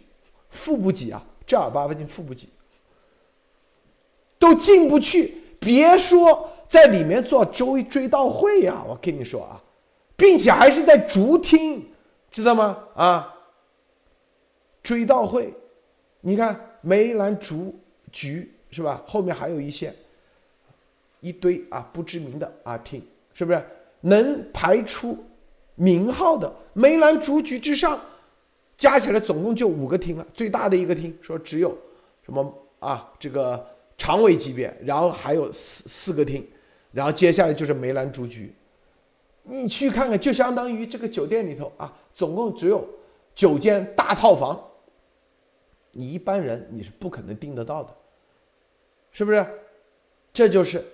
副部级啊，正儿八经副部级都进不去，别说在里面做追追悼会呀！我跟你说啊，并且还是在竹厅，知道吗？啊，追悼会，你看梅兰竹菊是吧？后面还有一些一堆啊不知名的啊厅，是不是能排出？名号的梅兰竹菊之上，加起来总共就五个厅了。最大的一个厅说只有什么啊？这个常委级别，然后还有四四个厅，然后接下来就是梅兰竹菊。你去看看，就相当于这个酒店里头啊，总共只有九间大套房。你一般人你是不可能订得到的，是不是？这就是，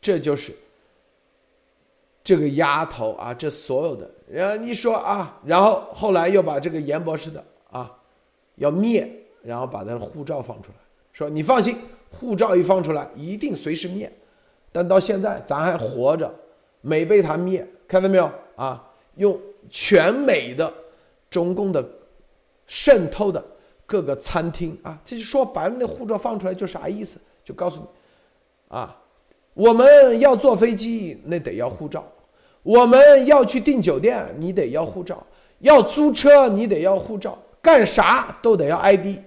这就是。这个丫头啊，这所有的，然后你说啊，然后后来又把这个严博士的啊要灭，然后把他的护照放出来，说你放心，护照一放出来，一定随时灭。但到现在咱还活着，没被他灭，看到没有啊？用全美的中共的渗透的各个餐厅啊，这就说白了，那护照放出来就啥意思？就告诉你啊，我们要坐飞机，那得要护照。我们要去订酒店，你得要护照；要租车，你得要护照；干啥都得要 ID，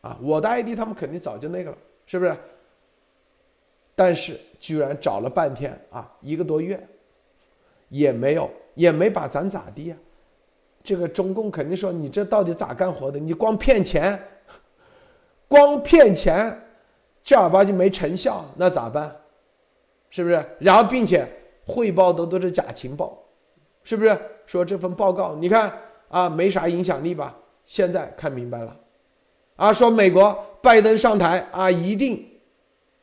啊，我的 ID 他们肯定早就那个了，是不是？但是居然找了半天啊，一个多月，也没有，也没把咱咋地呀？这个中共肯定说你这到底咋干活的？你光骗钱，光骗钱，正儿八经没成效，那咋办？是不是？然后并且。汇报的都是假情报，是不是？说这份报告，你看啊，没啥影响力吧？现在看明白了，啊，说美国拜登上台啊，一定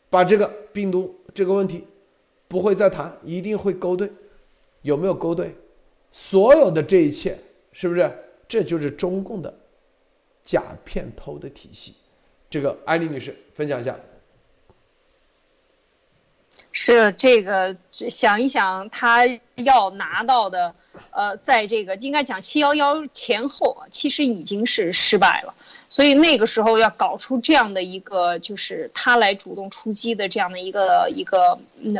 把这个病毒这个问题不会再谈，一定会勾兑，有没有勾兑？所有的这一切，是不是？这就是中共的假骗偷的体系。这个艾丽女士分享一下。是这个，想一想，他要拿到的，呃，在这个应该讲七幺幺前后，其实已经是失败了。所以那个时候要搞出这样的一个，就是他来主动出击的这样的一个一个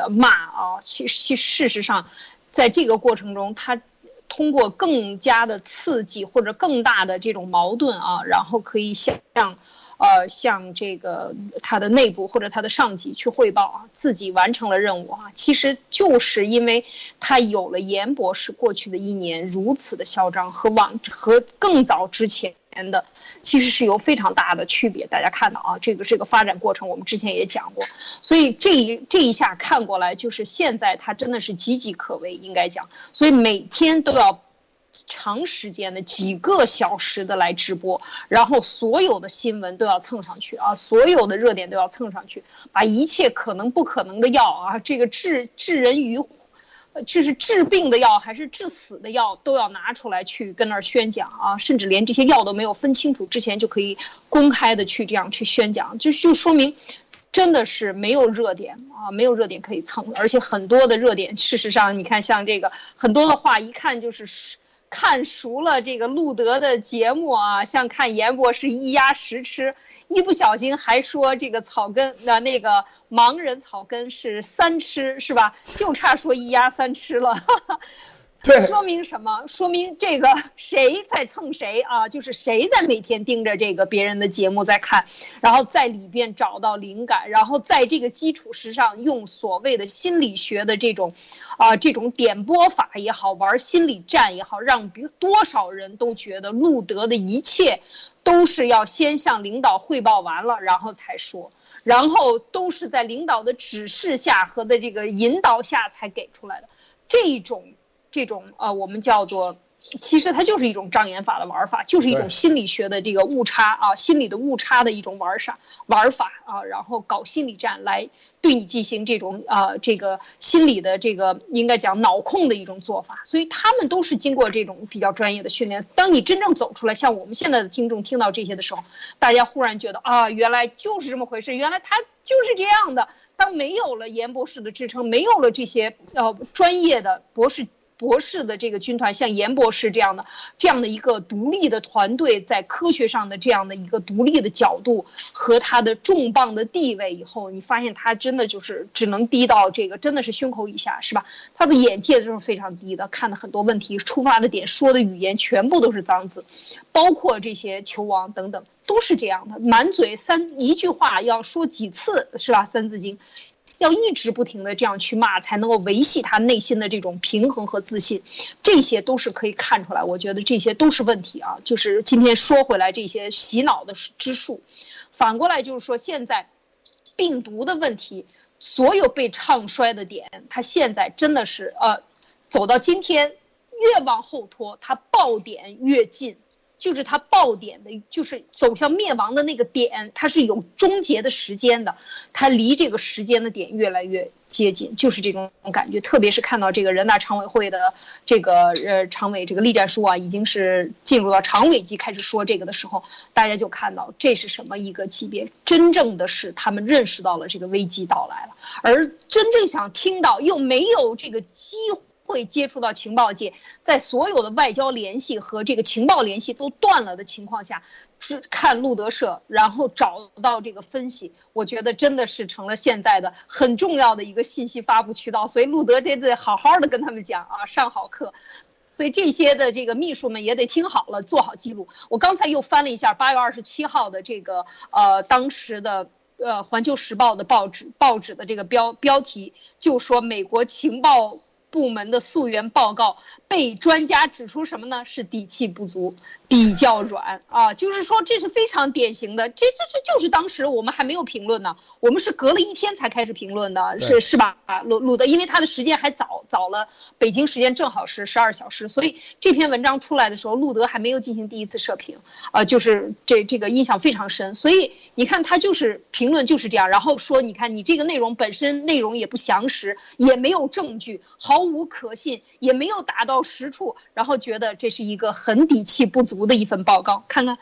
骂啊，其其事实上，在这个过程中，他通过更加的刺激或者更大的这种矛盾啊，然后可以想象。呃，向这个他的内部或者他的上级去汇报啊，自己完成了任务啊，其实就是因为他有了严博士过去的一年如此的嚣张和往和更早之前的，其实是有非常大的区别。大家看到啊，这个这个发展过程，我们之前也讲过，所以这一这一下看过来，就是现在他真的是岌岌可危，应该讲，所以每天都要。长时间的几个小时的来直播，然后所有的新闻都要蹭上去啊，所有的热点都要蹭上去，把一切可能不可能的药啊，这个治治人于，就是治病的药还是治死的药都要拿出来去跟那儿宣讲啊，甚至连这些药都没有分清楚之前就可以公开的去这样去宣讲，就就说明。真的是没有热点啊，没有热点可以蹭，而且很多的热点，事实上你看，像这个很多的话，一看就是看熟了这个路德的节目啊，像看严博士一鸭十吃，一不小心还说这个草根那那个盲人草根是三吃是吧？就差说一鸭三吃了。[laughs] 说明什么？说明这个 [laughs] 谁在蹭谁啊？就是谁在每天盯着这个别人的节目在看，然后在里边找到灵感，然后在这个基础之上用所谓的心理学的这种，啊，这种点播法也好，玩心理战也好，让多少人都觉得路德的一切都是要先向领导汇报完了，然后才说，然后都是在领导的指示下和的这个引导下才给出来的这种。这种呃，我们叫做，其实它就是一种障眼法的玩法，就是一种心理学的这个误差啊，心理的误差的一种玩法玩法啊，然后搞心理战来对你进行这种啊这个心理的这个应该讲脑控的一种做法，所以他们都是经过这种比较专业的训练。当你真正走出来，像我们现在的听众听到这些的时候，大家忽然觉得啊，原来就是这么回事，原来他就是这样的。当没有了严博士的支撑，没有了这些呃专业的博士。博士的这个军团，像严博士这样的这样的一个独立的团队，在科学上的这样的一个独立的角度和他的重磅的地位，以后你发现他真的就是只能低到这个真的是胸口以下，是吧？他的眼界都是非常低的，看的很多问题出发的点，说的语言全部都是脏字，包括这些球王等等都是这样的，满嘴三一句话要说几次，是吧？三字经。要一直不停的这样去骂，才能够维系他内心的这种平衡和自信，这些都是可以看出来。我觉得这些都是问题啊。就是今天说回来，这些洗脑的之术，反过来就是说，现在病毒的问题，所有被唱衰的点，它现在真的是呃，走到今天，越往后拖，它爆点越近。就是它爆点的，就是走向灭亡的那个点，它是有终结的时间的，它离这个时间的点越来越接近，就是这种感觉。特别是看到这个人大常委会的这个呃常委这个栗战书啊，已经是进入到常委级开始说这个的时候，大家就看到这是什么一个级别，真正的是他们认识到了这个危机到来了，而真正想听到又没有这个机会会。接触到情报界，在所有的外交联系和这个情报联系都断了的情况下，只看路德社，然后找到这个分析，我觉得真的是成了现在的很重要的一个信息发布渠道。所以路德这得好好的跟他们讲啊，上好课。所以这些的这个秘书们也得听好了，做好记录。我刚才又翻了一下八月二十七号的这个呃当时的呃环球时报的报纸报纸的这个标标题，就说美国情报。部门的溯源报告被专家指出什么呢？是底气不足，比较软啊，就是说这是非常典型的。这这这就是当时我们还没有评论呢，我们是隔了一天才开始评论的，是是吧？啊，鲁鲁的，因为他的时间还早早了，北京时间正好是十二小时，所以这篇文章出来的时候，路德还没有进行第一次射频，啊，就是这这个印象非常深。所以你看他就是评论就是这样，然后说你看你这个内容本身内容也不详实，也没有证据，毫。无可信，也没有达到实处，然后觉得这是一个很底气不足读的一份报告。看看，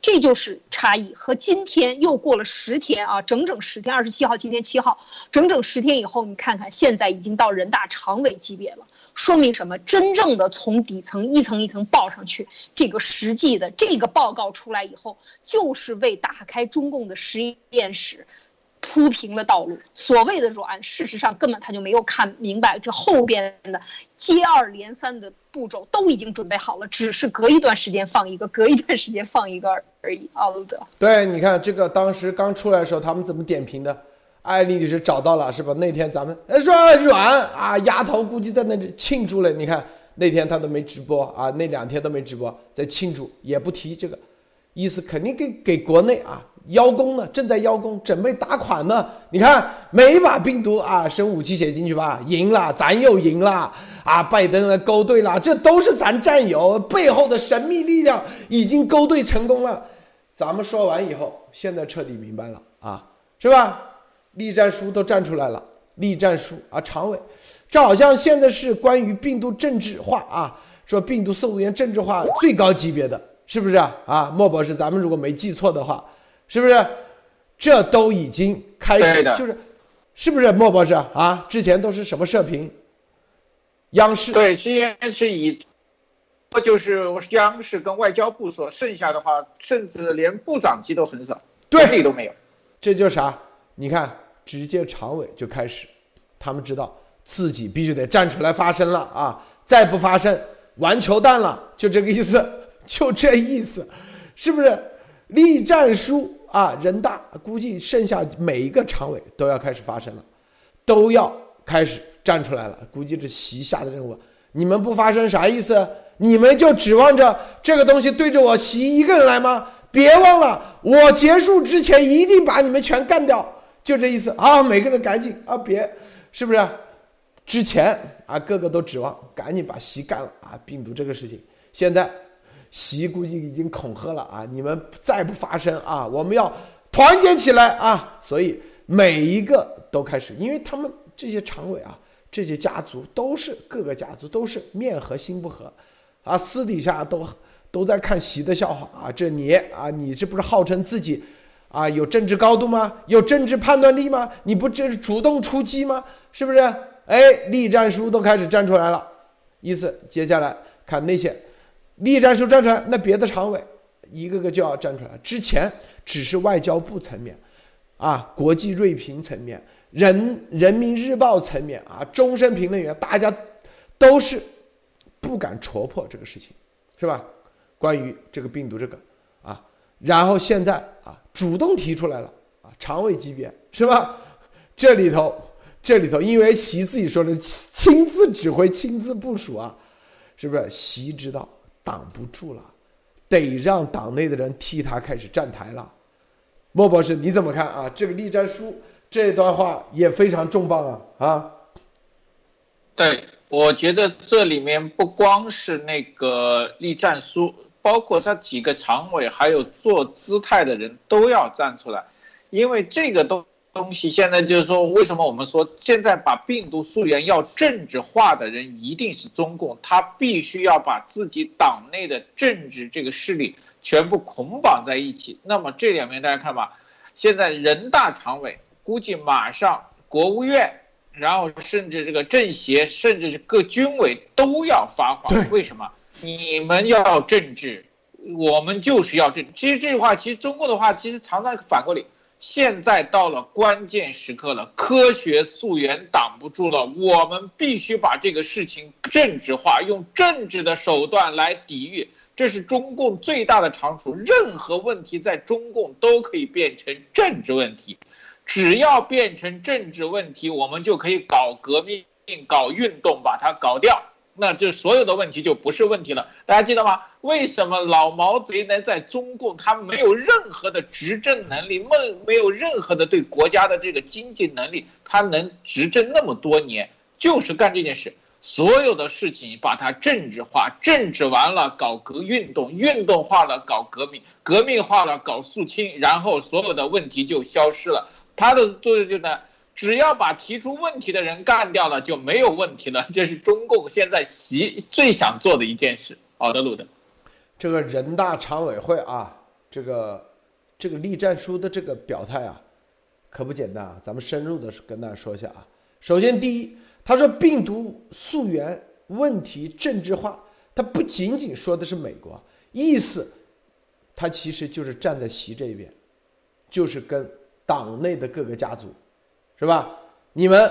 这就是差异。和今天又过了十天啊，整整十天，二十七号，今天七号，整整十天以后，你看看，现在已经到人大常委级别了，说明什么？真正的从底层一层一层报上去，这个实际的这个报告出来以后，就是为打开中共的实验室。铺平了道路，所谓的软，事实上根本他就没有看明白这后边的接二连三的步骤都已经准备好了，只是隔一段时间放一个，隔一段时间放一个而已。奥路德，对，你看这个当时刚出来的时候，他们怎么点评的？艾丽女士找到了是吧？那天咱们说软啊，丫头估计在那里庆祝了。你看那天他都没直播啊，那两天都没直播，在庆祝，也不提这个。意思肯定给给国内啊邀功呢，正在邀功，准备打款呢。你看，每把病毒啊，生武器写进去吧，赢了，咱又赢了啊！拜登勾兑了，这都是咱战友背后的神秘力量已经勾兑成功了。咱们说完以后，现在彻底明白了啊，是吧？栗战书都站出来了，栗战书啊，常委，这好像现在是关于病毒政治化啊，说病毒溯源政治化最高级别的，是不是啊？莫博士，咱们如果没记错的话。是不是？这都已经开始，就是，是不是莫博士啊？之前都是什么社评？央视对，之前是以，不就是央视跟外交部说，剩下的话，甚至连部长级都很少，对，理都没有。这就是啥？你看，直接常委就开始，他们知道自己必须得站出来发声了啊！再不发声，玩球蛋了，就这个意思，就这意思，是不是？立战书。啊，人大估计剩下每一个常委都要开始发声了，都要开始站出来了。估计是习下的任务，你们不发声啥意思？你们就指望着这个东西对着我习一个人来吗？别忘了，我结束之前一定把你们全干掉，就这意思啊！每个人赶紧啊，别，是不是？之前啊，个个都指望赶紧把习干了啊，病毒这个事情，现在。习估计已经恐吓了啊！你们再不发声啊，我们要团结起来啊！所以每一个都开始，因为他们这些常委啊，这些家族都是各个家族都是面和心不和，啊，私底下都都在看习的笑话啊！这你啊，你这不是号称自己啊有政治高度吗？有政治判断力吗？你不这是主动出击吗？是不是？哎，立战书都开始站出来了，意思接下来看那些。栗战书站出来，那别的常委一个个就要站出来。之前只是外交部层面，啊，国际锐评层面，人人民日报层面啊，终身评论员，大家都是不敢戳破这个事情，是吧？关于这个病毒这个啊，然后现在啊，主动提出来了啊，常委级别是吧？这里头这里头，因为习自己说的亲自指挥、亲自部署啊，是不是？习知道。挡不住了，得让党内的人替他开始站台了。莫博士，你怎么看啊？这个栗战书这段话也非常重磅啊！啊，对，我觉得这里面不光是那个栗战书，包括他几个常委，还有做姿态的人都要站出来，因为这个都。东西现在就是说，为什么我们说现在把病毒溯源要政治化的人一定是中共？他必须要把自己党内的政治这个势力全部捆绑在一起。那么这两面大家看吧，现在人大常委估计马上国务院，然后甚至这个政协，甚至是各军委都要发话。为什么？你们要政治，我们就是要政。其实这句话，其实中共的话，其实常常反过来。现在到了关键时刻了，科学溯源挡不住了，我们必须把这个事情政治化，用政治的手段来抵御，这是中共最大的长处。任何问题在中共都可以变成政治问题，只要变成政治问题，我们就可以搞革命、搞运动，把它搞掉。那这所有的问题就不是问题了，大家记得吗？为什么老毛贼能在中共，他没有任何的执政能力，没没有任何的对国家的这个经济能力，他能执政那么多年，就是干这件事。所有的事情把它政治化，政治完了搞革运动，运动化了搞革命，革命化了搞肃清，然后所有的问题就消失了。他的作用就在。只要把提出问题的人干掉了，就没有问题了。这是中共现在习最想做的一件事。好的，鲁德，这个人大常委会啊，这个这个立战书的这个表态啊，可不简单啊。咱们深入的跟大家说一下啊。首先，第一，他说病毒溯源问题政治化，他不仅仅说的是美国，意思他其实就是站在习这一边，就是跟党内的各个家族。是吧？你们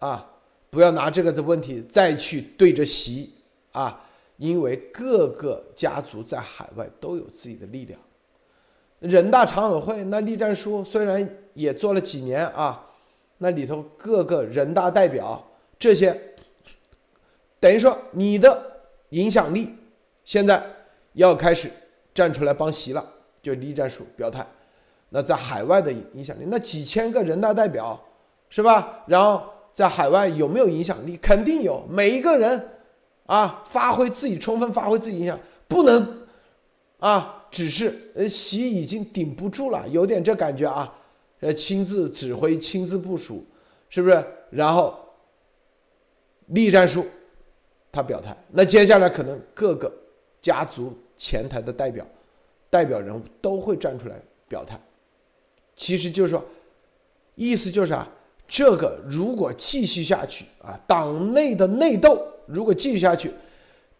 啊，不要拿这个的问题再去对着习啊，因为各个家族在海外都有自己的力量。人大常委会那立战书虽然也做了几年啊，那里头各个人大代表这些，等于说你的影响力现在要开始站出来帮习了，就立战书表态。那在海外的影响力，那几千个人大代表，是吧？然后在海外有没有影响力？肯定有。每一个人啊，发挥自己，充分发挥自己影响，不能啊，只是呃，习已经顶不住了，有点这感觉啊。呃，亲自指挥，亲自部署，是不是？然后栗战书他表态，那接下来可能各个家族前台的代表、代表人物都会站出来表态。其实就是说，意思就是啊，这个如果继续下去啊，党内的内斗如果继续下去，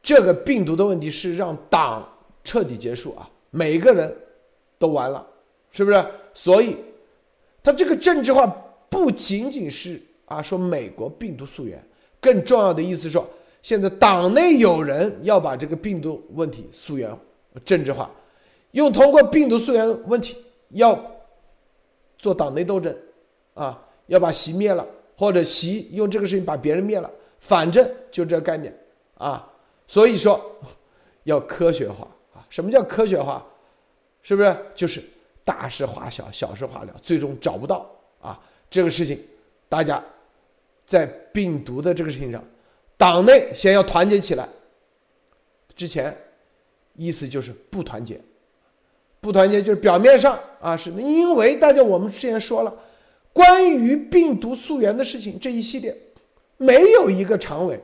这个病毒的问题是让党彻底结束啊，每个人都完了，是不是？所以。他这个政治化不仅仅是啊说美国病毒溯源，更重要的意思说，现在党内有人要把这个病毒问题溯源政治化，用通过病毒溯源问题要做党内斗争，啊，要把习灭了，或者习用这个事情把别人灭了，反正就这概念啊，所以说要科学化啊，什么叫科学化？是不是就是？大事化小，小事化了，最终找不到啊！这个事情，大家在病毒的这个事情上，党内先要团结起来。之前意思就是不团结，不团结就是表面上啊，是因为大家我们之前说了，关于病毒溯源的事情这一系列，没有一个常委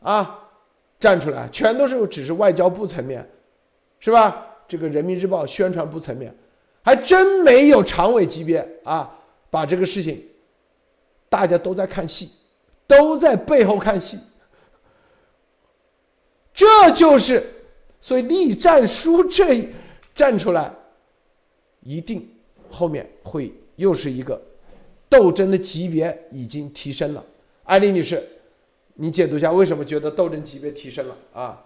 啊站出来，全都是只是外交部层面，是吧？这个人民日报宣传部层面。还真没有常委级别啊，把这个事情，大家都在看戏，都在背后看戏。这就是，所以栗战书这站出来，一定后面会又是一个斗争的级别已经提升了。艾丽女士，你解读一下为什么觉得斗争级别提升了啊？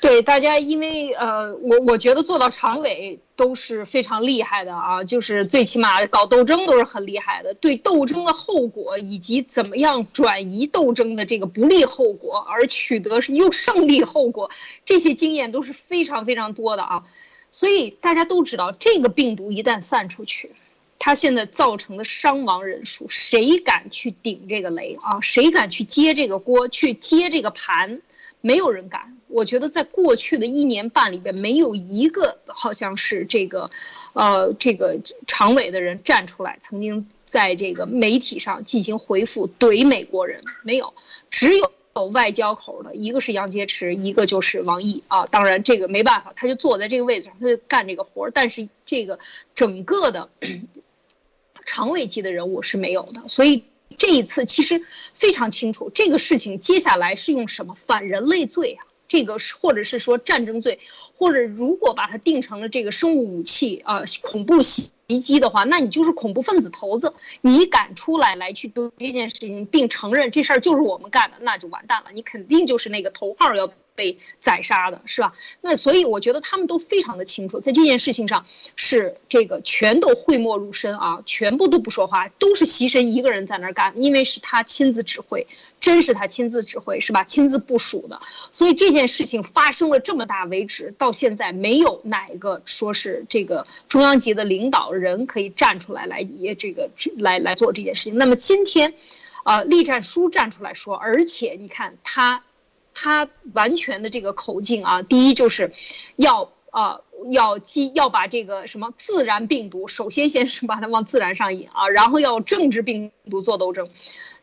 对大家，因为呃，我我觉得做到常委都是非常厉害的啊，就是最起码搞斗争都是很厉害的，对斗争的后果以及怎么样转移斗争的这个不利后果，而取得又胜利后果，这些经验都是非常非常多的啊。所以大家都知道，这个病毒一旦散出去，它现在造成的伤亡人数，谁敢去顶这个雷啊？谁敢去接这个锅，去接这个盘？没有人敢。我觉得在过去的一年半里边，没有一个好像是这个，呃，这个常委的人站出来，曾经在这个媒体上进行回复怼美国人，没有，只有外交口的，一个是杨洁篪，一个就是王毅啊。当然这个没办法，他就坐在这个位置上，他就干这个活儿。但是这个整个的常委级的人物是没有的，所以。这一次其实非常清楚，这个事情接下来是用什么反人类罪啊？这个是或者是说战争罪，或者如果把它定成了这个生物武器啊，恐怖袭袭击的话，那你就是恐怖分子头子。你敢出来来去对这件事情，并承认这事儿就是我们干的，那就完蛋了，你肯定就是那个头号要。被宰杀的是吧？那所以我觉得他们都非常的清楚，在这件事情上是这个全都讳莫如深啊，全部都不说话，都是习神一个人在那儿干，因为是他亲自指挥，真是他亲自指挥是吧？亲自部署的，所以这件事情发生了这么大为止，到现在没有哪一个说是这个中央级的领导人可以站出来来也这个来来做这件事情。那么今天，呃，栗战书站出来说，而且你看他。他完全的这个口径啊，第一就是要呃要激要把这个什么自然病毒，首先先是把它往自然上引啊，[laughs] 然后要政治病毒做斗争。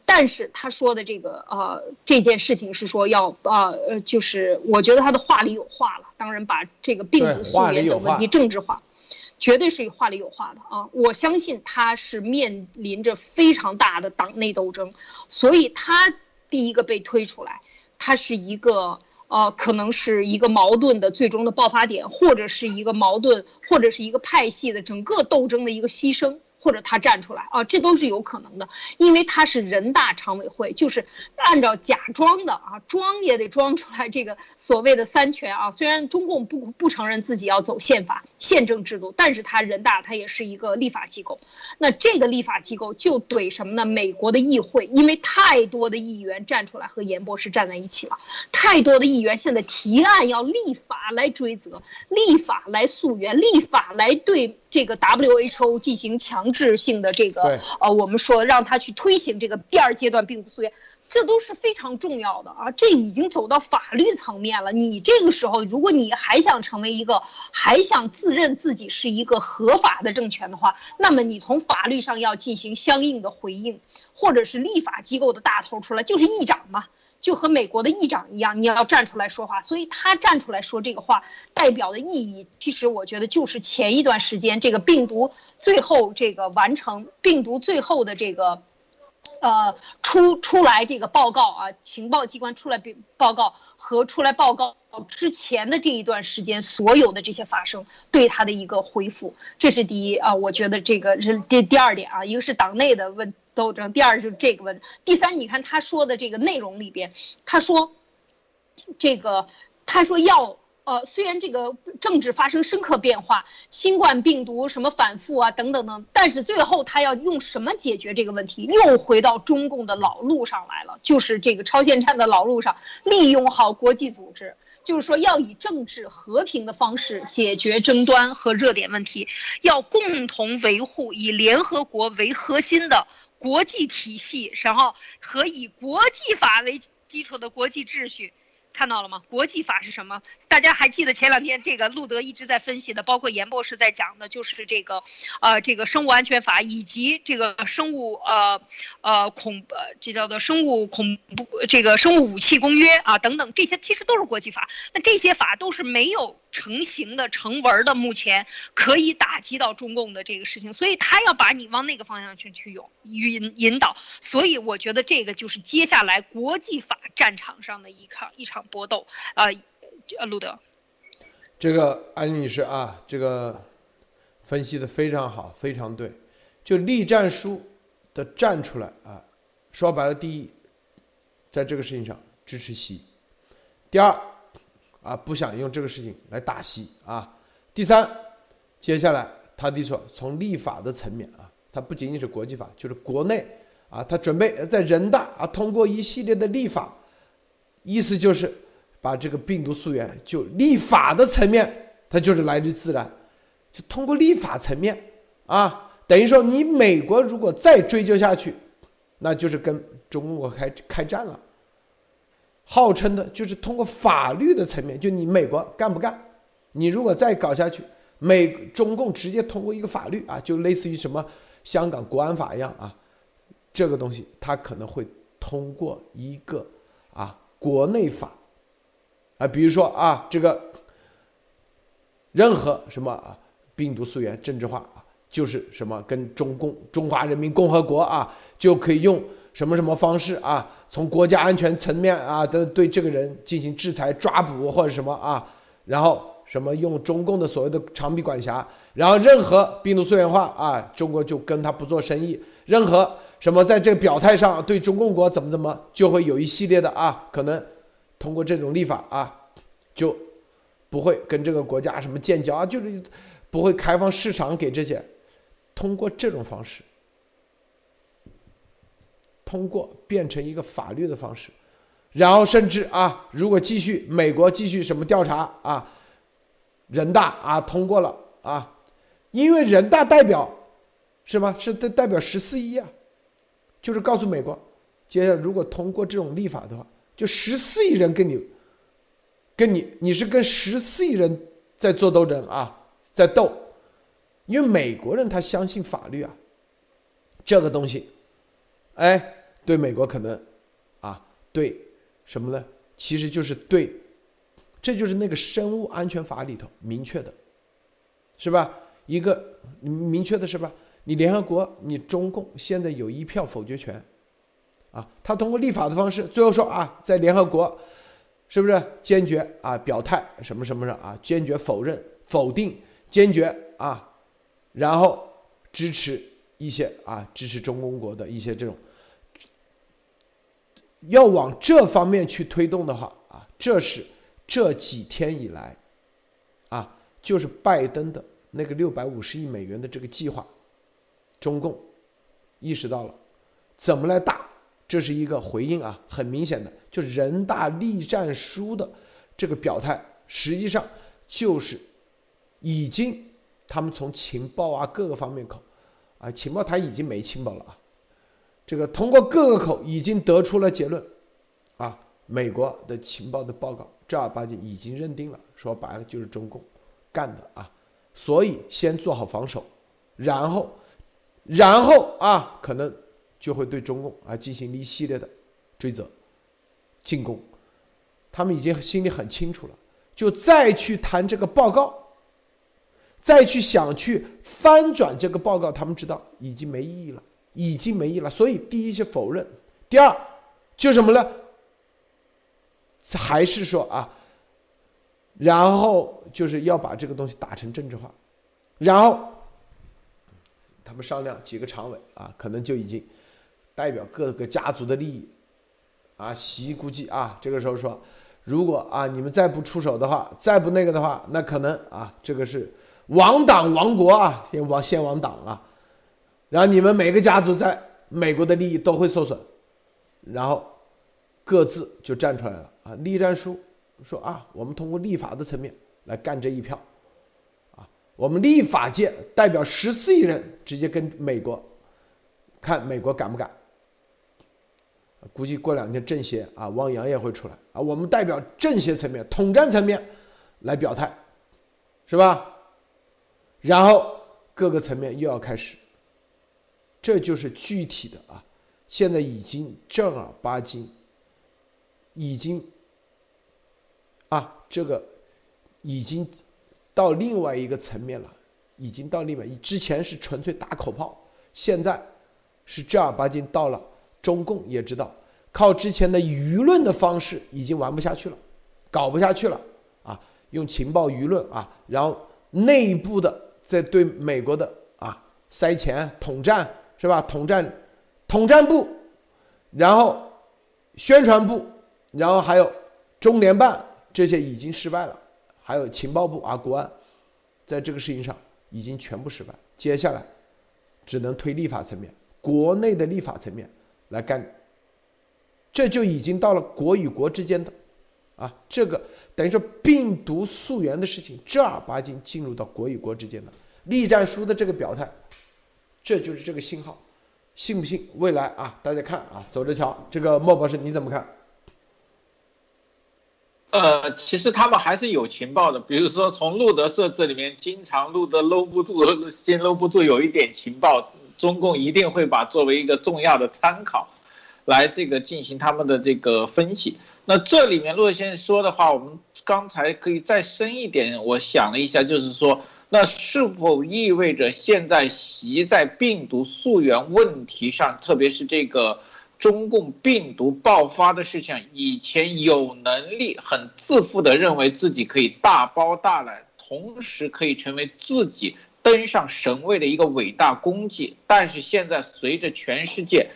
但是他说的这个呃这件事情是说要呃呃就是我觉得他的话里有话了，当然把这个病毒溯源等问题政治化，绝对是话里有话的啊！我相信他是面临着非常大的党内斗争，所以他第一个被推出来。它是一个呃，可能是一个矛盾的最终的爆发点，或者是一个矛盾，或者是一个派系的整个斗争的一个牺牲，或者他站出来啊，这都是有可能的，因为他是人大常委会，就是按照假装的啊，装也得装出来这个所谓的三权啊。虽然中共不不承认自己要走宪法宪政制度，但是他人大他也是一个立法机构，那这个立法机构就怼什么呢？美国的议会，因为太多的议员站出来和严博士站在一起了，太多的议员现在提案要立法来追责，立法来溯源，立法来对。这个 WHO 进行强制性的这个呃，我们说让他去推行这个第二阶段病毒溯源，这都是非常重要的啊！这已经走到法律层面了。你这个时候，如果你还想成为一个，还想自认自己是一个合法的政权的话，那么你从法律上要进行相应的回应，或者是立法机构的大头出来，就是议长嘛。就和美国的议长一样，你要站出来说话，所以他站出来说这个话，代表的意义，其实我觉得就是前一段时间这个病毒最后这个完成病毒最后的这个，呃，出出来这个报告啊，情报机关出来报告和出来报告之前的这一段时间所有的这些发生对他的一个回复，这是第一啊，我觉得这个是第第二点啊，一个是党内的问。斗争。第二就是这个问题，第三，你看他说的这个内容里边，他说，这个他说要呃，虽然这个政治发生深刻变化，新冠病毒什么反复啊等等等，但是最后他要用什么解决这个问题？又回到中共的老路上来了，就是这个超限战的老路上，利用好国际组织，就是说要以政治和平的方式解决争端和热点问题，要共同维护以联合国为核心的。国际体系，然后和以国际法为基础的国际秩序。看到了吗？国际法是什么？大家还记得前两天这个路德一直在分析的，包括严博士在讲的，就是这个，呃，这个生物安全法以及这个生物呃呃恐呃这叫做生物恐怖这个生物武器公约啊等等，这些其实都是国际法。那这些法都是没有成型的、成文的，目前可以打击到中共的这个事情，所以他要把你往那个方向去去用引引导。所以我觉得这个就是接下来国际法战场上的一场一场。搏斗啊，呃，路德，这个安女士啊，这个分析的非常好，非常对。就立战书的站出来啊，说白了，第一，在这个事情上支持习；第二，啊，不想用这个事情来打习啊；第三，接下来他的说，从立法的层面啊，他不仅仅是国际法，就是国内啊，他准备在人大啊通过一系列的立法。意思就是，把这个病毒溯源就立法的层面，它就是来自自然，就通过立法层面啊，等于说你美国如果再追究下去，那就是跟中国开开战了。号称的就是通过法律的层面，就你美国干不干？你如果再搞下去，美中共直接通过一个法律啊，就类似于什么香港国安法一样啊，这个东西它可能会通过一个啊。国内法，啊，比如说啊，这个任何什么啊，病毒溯源政治化啊，就是什么跟中共中华人民共和国啊，就可以用什么什么方式啊，从国家安全层面啊，都对这个人进行制裁抓捕或者什么啊，然后什么用中共的所谓的长臂管辖，然后任何病毒溯源化啊，中国就跟他不做生意，任何。什么在这个表态上对中共国怎么怎么，就会有一系列的啊，可能通过这种立法啊，就不会跟这个国家什么建交啊，就是不会开放市场给这些，通过这种方式，通过变成一个法律的方式，然后甚至啊，如果继续美国继续什么调查啊，人大啊通过了啊，因为人大代表是吧，是代代表十四亿啊。就是告诉美国，接下来如果通过这种立法的话，就十四亿人跟你，跟你，你是跟十四亿人在做斗争啊，在斗，因为美国人他相信法律啊，这个东西，哎，对美国可能，啊，对什么呢？其实就是对，这就是那个生物安全法里头明确的，是吧？一个明确的是吧？你联合国，你中共现在有一票否决权，啊，他通过立法的方式，最后说啊，在联合国，是不是坚决啊表态什么什么的啊，坚决否认、否定、坚决啊，然后支持一些啊支持中共国的一些这种，要往这方面去推动的话啊，这是这几天以来，啊，就是拜登的那个六百五十亿美元的这个计划，中共意识到了怎么来打，这是一个回应啊，很明显的，就人大立战书的这个表态，实际上就是已经他们从情报啊各个方面口。啊，情报他已经没情报了啊，这个通过各个口已经得出了结论，啊，美国的情报的报告正儿八经已经认定了，说白了就是中共干的啊，所以先做好防守，然后，然后啊，可能就会对中共啊进行一系列的追责、进攻，他们已经心里很清楚了，就再去谈这个报告。再去想去翻转这个报告，他们知道已经没意义了，已经没意义了。所以第一是否认，第二就什么呢？还是说啊，然后就是要把这个东西打成政治化，然后他们商量几个常委啊，可能就已经代表各个家族的利益啊。习估计啊，这个时候说，如果啊你们再不出手的话，再不那个的话，那可能啊这个是。亡党亡国啊，先亡先亡党啊，然后你们每个家族在美国的利益都会受损，然后各自就站出来了啊！立战书说啊，我们通过立法的层面来干这一票，啊，我们立法界代表十四亿人直接跟美国，看美国敢不敢？估计过两天政协啊，汪洋也会出来啊，我们代表政协层面、统战层面来表态，是吧？然后各个层面又要开始，这就是具体的啊，现在已经正儿八经，已经啊，这个已经到另外一个层面了，已经到另外，之前是纯粹打口炮，现在是正儿八经到了，中共也知道，靠之前的舆论的方式已经玩不下去了，搞不下去了啊，用情报舆论啊，然后内部的。在对美国的啊塞钱统战是吧？统战，统战部，然后宣传部，然后还有中联办这些已经失败了，还有情报部啊国安，在这个事情上已经全部失败。接下来只能推立法层面，国内的立法层面来干，这就已经到了国与国之间的。啊，这个等于说病毒溯源的事情正儿八经进入到国与国之间的栗战书的这个表态，这就是这个信号，信不信？未来啊，大家看啊，走着瞧。这个莫博士你怎么看？呃，其实他们还是有情报的，比如说从路德社这里面，经常路德搂不住，先搂不住，有一点情报，中共一定会把作为一个重要的参考，来这个进行他们的这个分析。那这里面骆先生说的话，我们刚才可以再深一点。我想了一下，就是说，那是否意味着现在习在病毒溯源问题上，特别是这个中共病毒爆发的事情，以前有能力很自负的认为自己可以大包大揽，同时可以成为自己登上神位的一个伟大功绩，但是现在随着全世界。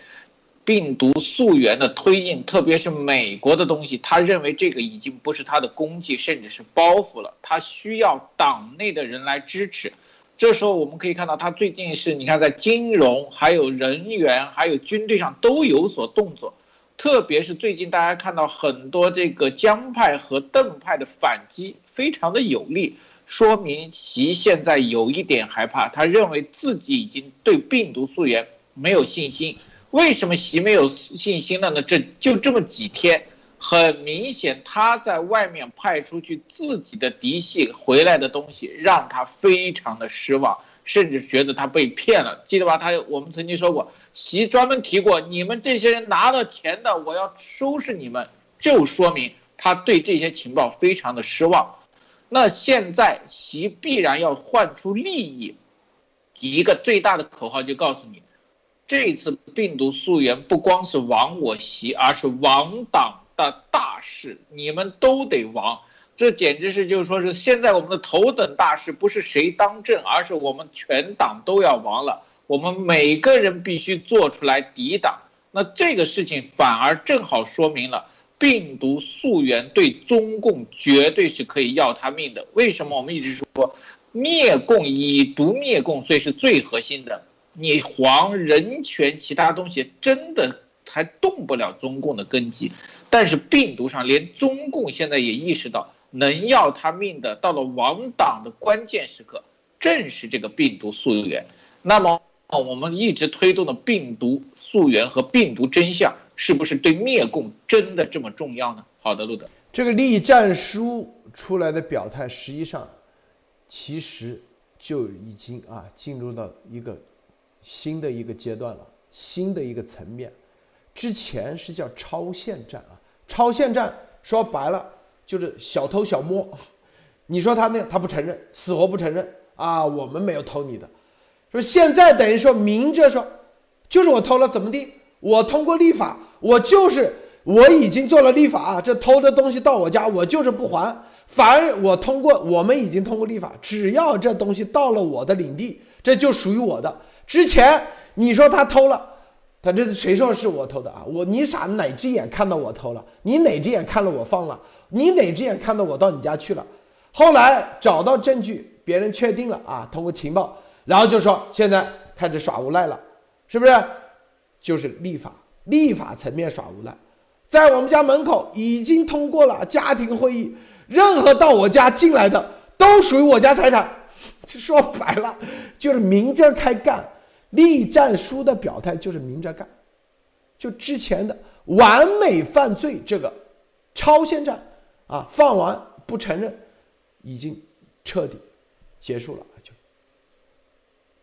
病毒溯源的推进，特别是美国的东西，他认为这个已经不是他的功绩，甚至是包袱了。他需要党内的人来支持。这时候我们可以看到，他最近是你看在金融、还有人员、还有军队上都有所动作。特别是最近大家看到很多这个江派和邓派的反击非常的有力，说明习现在有一点害怕，他认为自己已经对病毒溯源没有信心。为什么习没有信心了呢？这就这么几天，很明显他在外面派出去自己的嫡系回来的东西，让他非常的失望，甚至觉得他被骗了。记得吧？他我们曾经说过，习专门提过，你们这些人拿到钱的，我要收拾你们，就说明他对这些情报非常的失望。那现在习必然要换出利益，一个最大的口号就告诉你。这次病毒溯源不光是亡我习，而是亡党的大事，你们都得亡。这简直是就是说是现在我们的头等大事，不是谁当政，而是我们全党都要亡了。我们每个人必须做出来抵挡。那这个事情反而正好说明了，病毒溯源对中共绝对是可以要他命的。为什么我们一直说灭共以毒灭共，所以是最核心的。你黄人权其他东西真的还动不了中共的根基，但是病毒上连中共现在也意识到，能要他命的，到了亡党的关键时刻，正是这个病毒溯源。那么。我们一直推动的病毒溯源和病毒真相，是不是对灭共真的这么重要呢？好的，路德，这个栗战书出来的表态，实际上其实就已经啊进入到一个新的一个阶段了，新的一个层面。之前是叫超限战啊，超限战说白了就是小偷小摸，[laughs] 你说他那他不承认，死活不承认啊，我们没有偷你的。说现在等于说明着说，就是我偷了怎么地？我通过立法，我就是我已经做了立法，这偷的东西到我家，我就是不还。凡我通过，我们已经通过立法，只要这东西到了我的领地，这就属于我的。之前你说他偷了，他这谁说是我偷的啊？我你傻哪只眼看到我偷了？你哪只眼看到我放了？你哪只眼看到我到你家去了？后来找到证据，别人确定了啊，通过情报。然后就说现在开始耍无赖了，是不是？就是立法，立法层面耍无赖，在我们家门口已经通过了家庭会议，任何到我家进来的都属于我家财产。[laughs] 说白了，就是明着开干。立战书的表态就是明着干，就之前的完美犯罪这个超限战啊，放完不承认，已经彻底结束了。就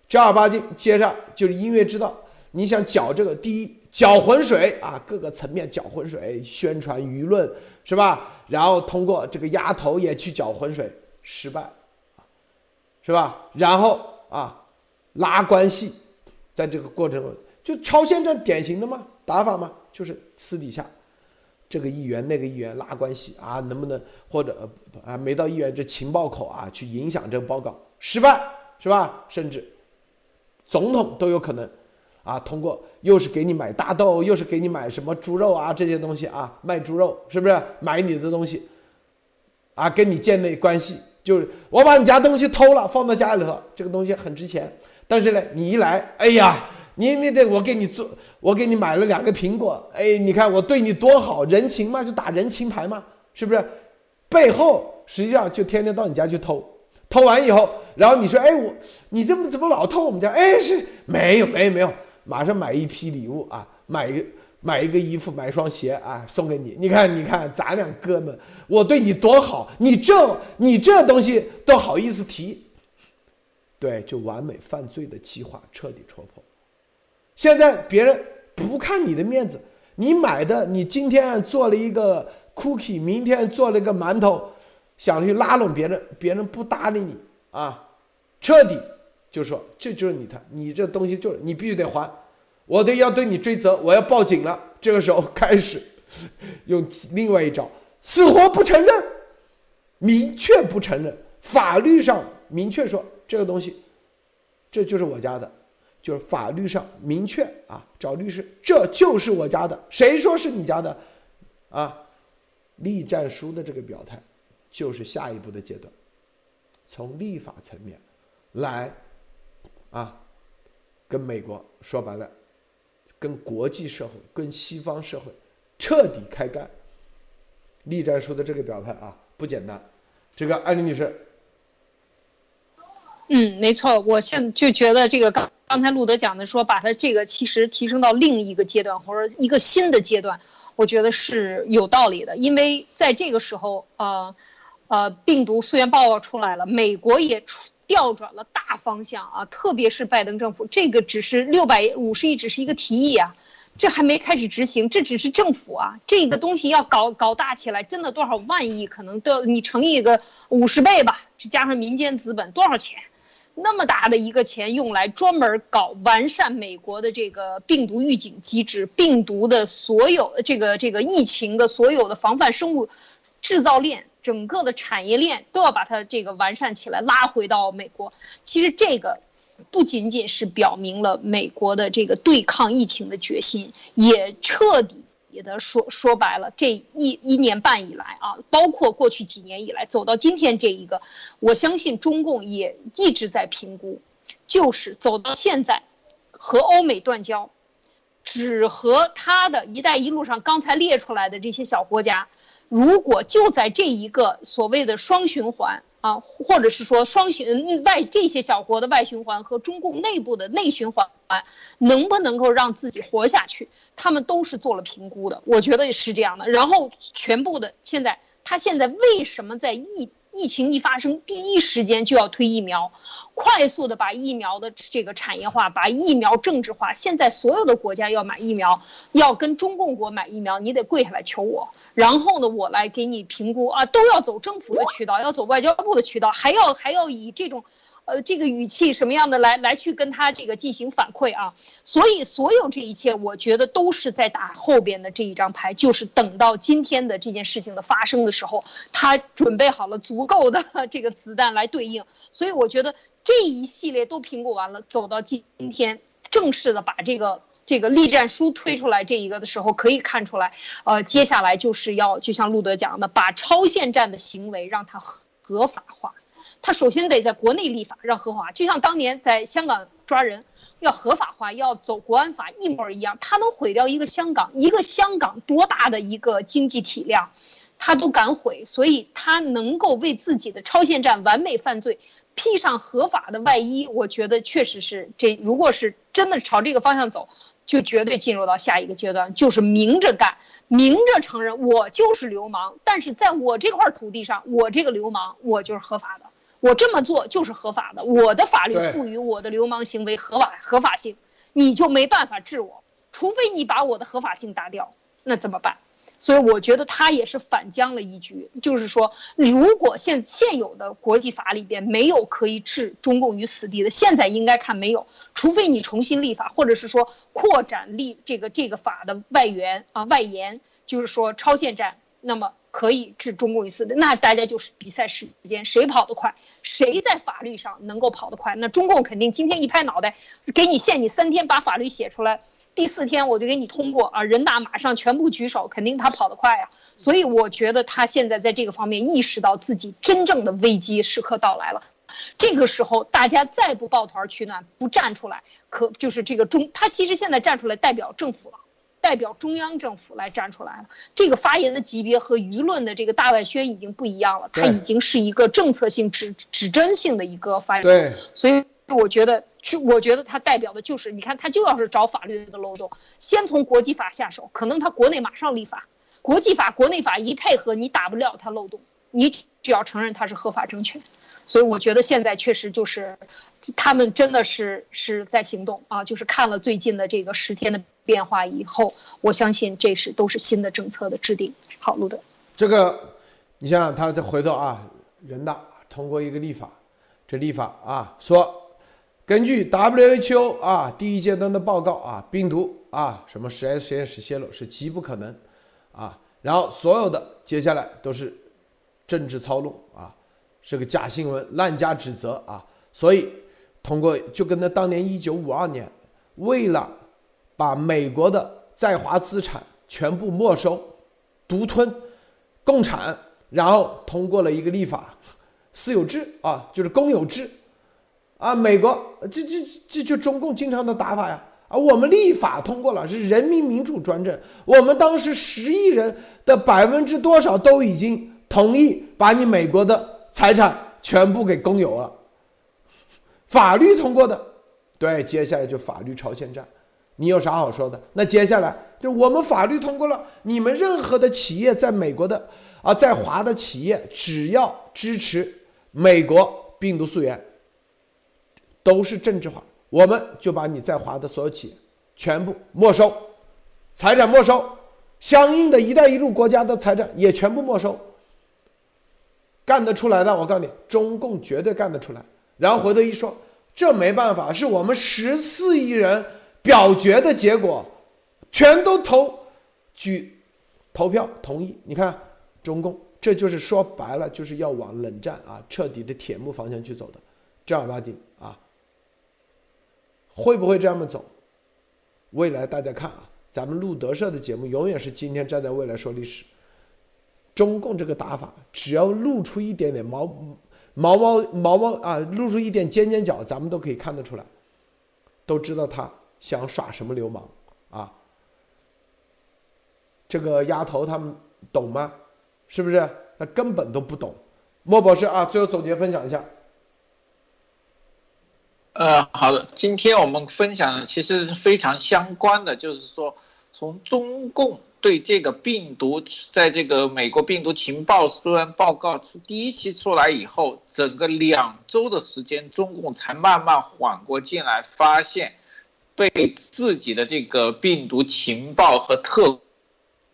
正儿八经，接着就是音乐之道。你想搅这个，第一搅浑水啊，各个层面搅浑水，宣传舆论是吧？然后通过这个丫头也去搅浑水，失败，是吧？然后啊，拉关系，在这个过程中，就朝鲜这典型的嘛打法嘛，就是私底下这个议员那个议员拉关系啊，能不能或者啊没到议员这情报口啊去影响这个报告，失败是吧？甚至。总统都有可能，啊，通过又是给你买大豆，又是给你买什么猪肉啊这些东西啊，卖猪肉是不是买你的东西，啊，跟你建立关系，就是我把你家东西偷了，放到家里头，这个东西很值钱，但是呢，你一来，哎呀，你你得我给你做，我给你买了两个苹果，哎，你看我对你多好，人情嘛，就打人情牌嘛，是不是？背后实际上就天天到你家去偷。偷完以后，然后你说：“哎，我你这么怎么老偷我们家？”哎，是没有，没有，没有，马上买一批礼物啊，买一个买一个衣服，买一双鞋啊，送给你。你看，你看，咱俩哥们，我对你多好，你这你这东西都好意思提？对，就完美犯罪的计划彻底戳破。现在别人不看你的面子，你买的，你今天做了一个 cookie，明天做了一个馒头。想去拉拢别人，别人不搭理你啊，彻底就说这就是你的，你这东西就是你必须得还，我得要对你追责，我要报警了。这个时候开始用另外一招，死活不承认，明确不承认，法律上明确说这个东西这就是我家的，就是法律上明确啊，找律师这就是我家的，谁说是你家的啊？立战书的这个表态。就是下一步的阶段，从立法层面来啊，跟美国说白了，跟国际社会、跟西方社会彻底开干。立战书的这个表态啊，不简单。这个艾丽女士，嗯，没错，我现在就觉得这个刚刚才路德讲的说，把它这个其实提升到另一个阶段或者一个新的阶段，我觉得是有道理的，因为在这个时候，呃。呃，病毒溯源报告出来了，美国也出调转了大方向啊，特别是拜登政府，这个只是六百五十亿，只是一个提议啊，这还没开始执行，这只是政府啊，这个东西要搞搞大起来，真的多少万亿，可能都要你乘以个五十倍吧，再加上民间资本多少钱，那么大的一个钱用来专门搞完善美国的这个病毒预警机制，病毒的所有这个这个疫情的所有的防范生物制造链。整个的产业链都要把它这个完善起来，拉回到美国。其实这个不仅仅是表明了美国的这个对抗疫情的决心，也彻底的说说白了，这一一年半以来啊，包括过去几年以来走到今天这一个，我相信中共也一直在评估，就是走到现在，和欧美断交，只和他的一带一路上刚才列出来的这些小国家，如果就在这一个所谓的双循环。啊，或者是说双循外这些小国的外循环和中共内部的内循环，能不能够让自己活下去？他们都是做了评估的，我觉得是这样的。然后全部的现在，他现在为什么在疫疫情一发生第一时间就要推疫苗，快速的把疫苗的这个产业化，把疫苗政治化？现在所有的国家要买疫苗，要跟中共国买疫苗，你得跪下来求我。然后呢，我来给你评估啊，都要走政府的渠道，要走外交部的渠道，还要还要以这种，呃，这个语气什么样的来来去跟他这个进行反馈啊。所以所有这一切，我觉得都是在打后边的这一张牌，就是等到今天的这件事情的发生的时候，他准备好了足够的这个子弹来对应。所以我觉得这一系列都评估完了，走到今天，正式的把这个。这个立战书推出来这一个的时候，可以看出来，呃，接下来就是要就像路德讲的，把超限战的行为让它合法化。他首先得在国内立法让合法化，就像当年在香港抓人要合法化，要走国安法一模一样。他能毁掉一个香港，一个香港多大的一个经济体量，他都敢毁，所以他能够为自己的超限战完美犯罪披上合法的外衣。我觉得确实是这，如果是真的朝这个方向走。就绝对进入到下一个阶段，就是明着干，明着承认我就是流氓，但是在我这块土地上，我这个流氓我就是合法的，我这么做就是合法的，我的法律赋予我的流氓行为合法合法性，你就没办法治我，除非你把我的合法性打掉，那怎么办？所以我觉得他也是反将了一局，就是说，如果现现有的国际法里边没有可以置中共于死地的，现在应该看没有，除非你重新立法，或者是说扩展立这个这个法的外援啊外延，就是说超限战，那么可以置中共于死地，那大家就是比赛时间，谁跑得快，谁在法律上能够跑得快，那中共肯定今天一拍脑袋，给你限你三天把法律写出来。第四天我就给你通过啊，人大马上全部举手，肯定他跑得快呀。所以我觉得他现在在这个方面意识到自己真正的危机时刻到来了。这个时候大家再不抱团取暖，不站出来，可就是这个中他其实现在站出来代表政府了，代表中央政府来站出来了。这个发言的级别和舆论的这个大外宣已经不一样了，他已经是一个政策性指指针性的一个发言。对，所以我觉得。就我觉得它代表的就是，你看，它就要是找法律的漏洞，先从国际法下手，可能它国内马上立法，国际法、国内法一配合，你打不了它漏洞，你只要承认它是合法政权。所以我觉得现在确实就是，他们真的是是在行动啊，就是看了最近的这个十天的变化以后，我相信这是都是新的政策的制定。好，路德，这个你想想，他再回头啊，人大通过一个立法，这立法啊说。根据 WHO 啊第一阶段的报告啊，病毒啊什么实验实验室泄露是极不可能，啊，然后所有的接下来都是政治操弄啊，是个假新闻，滥加指责啊，所以通过就跟那当年一九五二年，为了把美国的在华资产全部没收、独吞、共产，然后通过了一个立法，私有制啊，就是公有制。啊，美国这这这就中共经常的打法呀！啊，我们立法通过了，是人民民主专政。我们当时十亿人的百分之多少都已经同意把你美国的财产全部给公有了，法律通过的。对，接下来就法律超限战，你有啥好说的？那接下来就我们法律通过了，你们任何的企业在美国的啊，在华的企业，只要支持美国病毒溯源。都是政治化，我们就把你在华的所有企业全部没收，财产没收，相应的一带一路国家的财产也全部没收。干得出来的，我告诉你，中共绝对干得出来。然后回头一说，这没办法，是我们十四亿人表决的结果，全都投举投票同意。你看，中共这就是说白了，就是要往冷战啊，彻底的铁幕方向去走的，正儿八经。会不会这样走？未来大家看啊，咱们路德社的节目永远是今天站在未来说历史。中共这个打法，只要露出一点点毛毛毛毛毛啊，露出一点尖尖角，咱们都可以看得出来，都知道他想耍什么流氓啊。这个丫头他们懂吗？是不是？他根本都不懂。莫博士啊，最后总结分享一下。呃，好的，今天我们分享的其实是非常相关的，就是说从中共。对这个病毒，在这个美国病毒情报虽然报告出第一期出来以后，整个两周的时间，中共才慢慢缓过劲来，发现被自己的这个病毒情报和特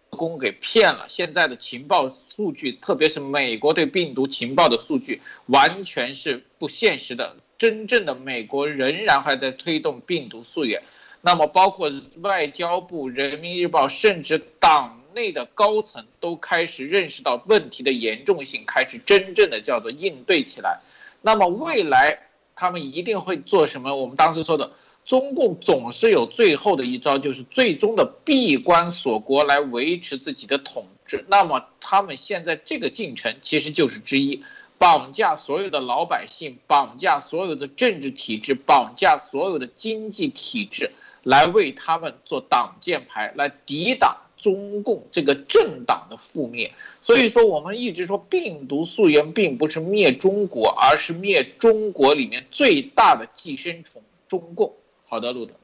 工给骗了。现在的情报数据，特别是美国对病毒情报的数据，完全是不现实的。真正的美国仍然还在推动病毒溯源。那么，包括外交部、人民日报，甚至党内的高层都开始认识到问题的严重性，开始真正的叫做应对起来。那么，未来他们一定会做什么？我们当时说的，中共总是有最后的一招，就是最终的闭关锁国来维持自己的统治。那么，他们现在这个进程其实就是之一，绑架所有的老百姓，绑架所有的政治体制，绑架所有的经济体制。来为他们做挡箭牌，来抵挡中共这个政党的覆灭。所以说，我们一直说病毒溯源并不是灭中国，而是灭中国里面最大的寄生虫——中共。好的，路德。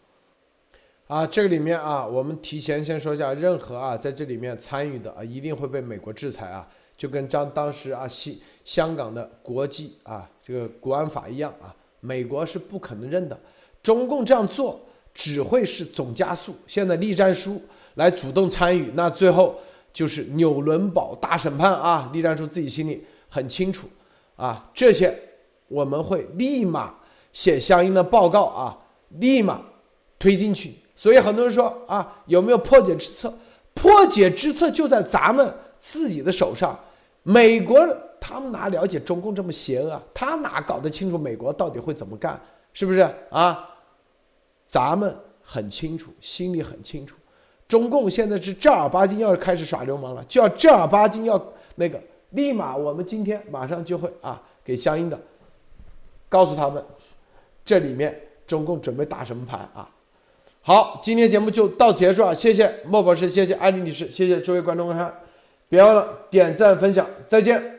啊，这个里面啊，我们提前先说一下，任何啊在这里面参与的啊，一定会被美国制裁啊，就跟张当时啊西香港的国际啊这个国安法一样啊，美国是不可能认的。中共这样做。只会是总加速。现在栗战书来主动参与，那最后就是纽伦堡大审判啊！栗战书自己心里很清楚啊，这些我们会立马写相应的报告啊，立马推进去。所以很多人说啊，有没有破解之策？破解之策就在咱们自己的手上。美国他们哪了解中共这么邪恶？他哪搞得清楚美国到底会怎么干？是不是啊？咱们很清楚，心里很清楚，中共现在是正儿八经要开始耍流氓了，就要正儿八经要那个，立马我们今天马上就会啊，给相应的告诉他们，这里面中共准备打什么牌啊？好，今天节目就到此结束啊，谢谢莫博士，谢谢艾丽女士，谢谢诸位观众观看，别忘了点赞分享，再见。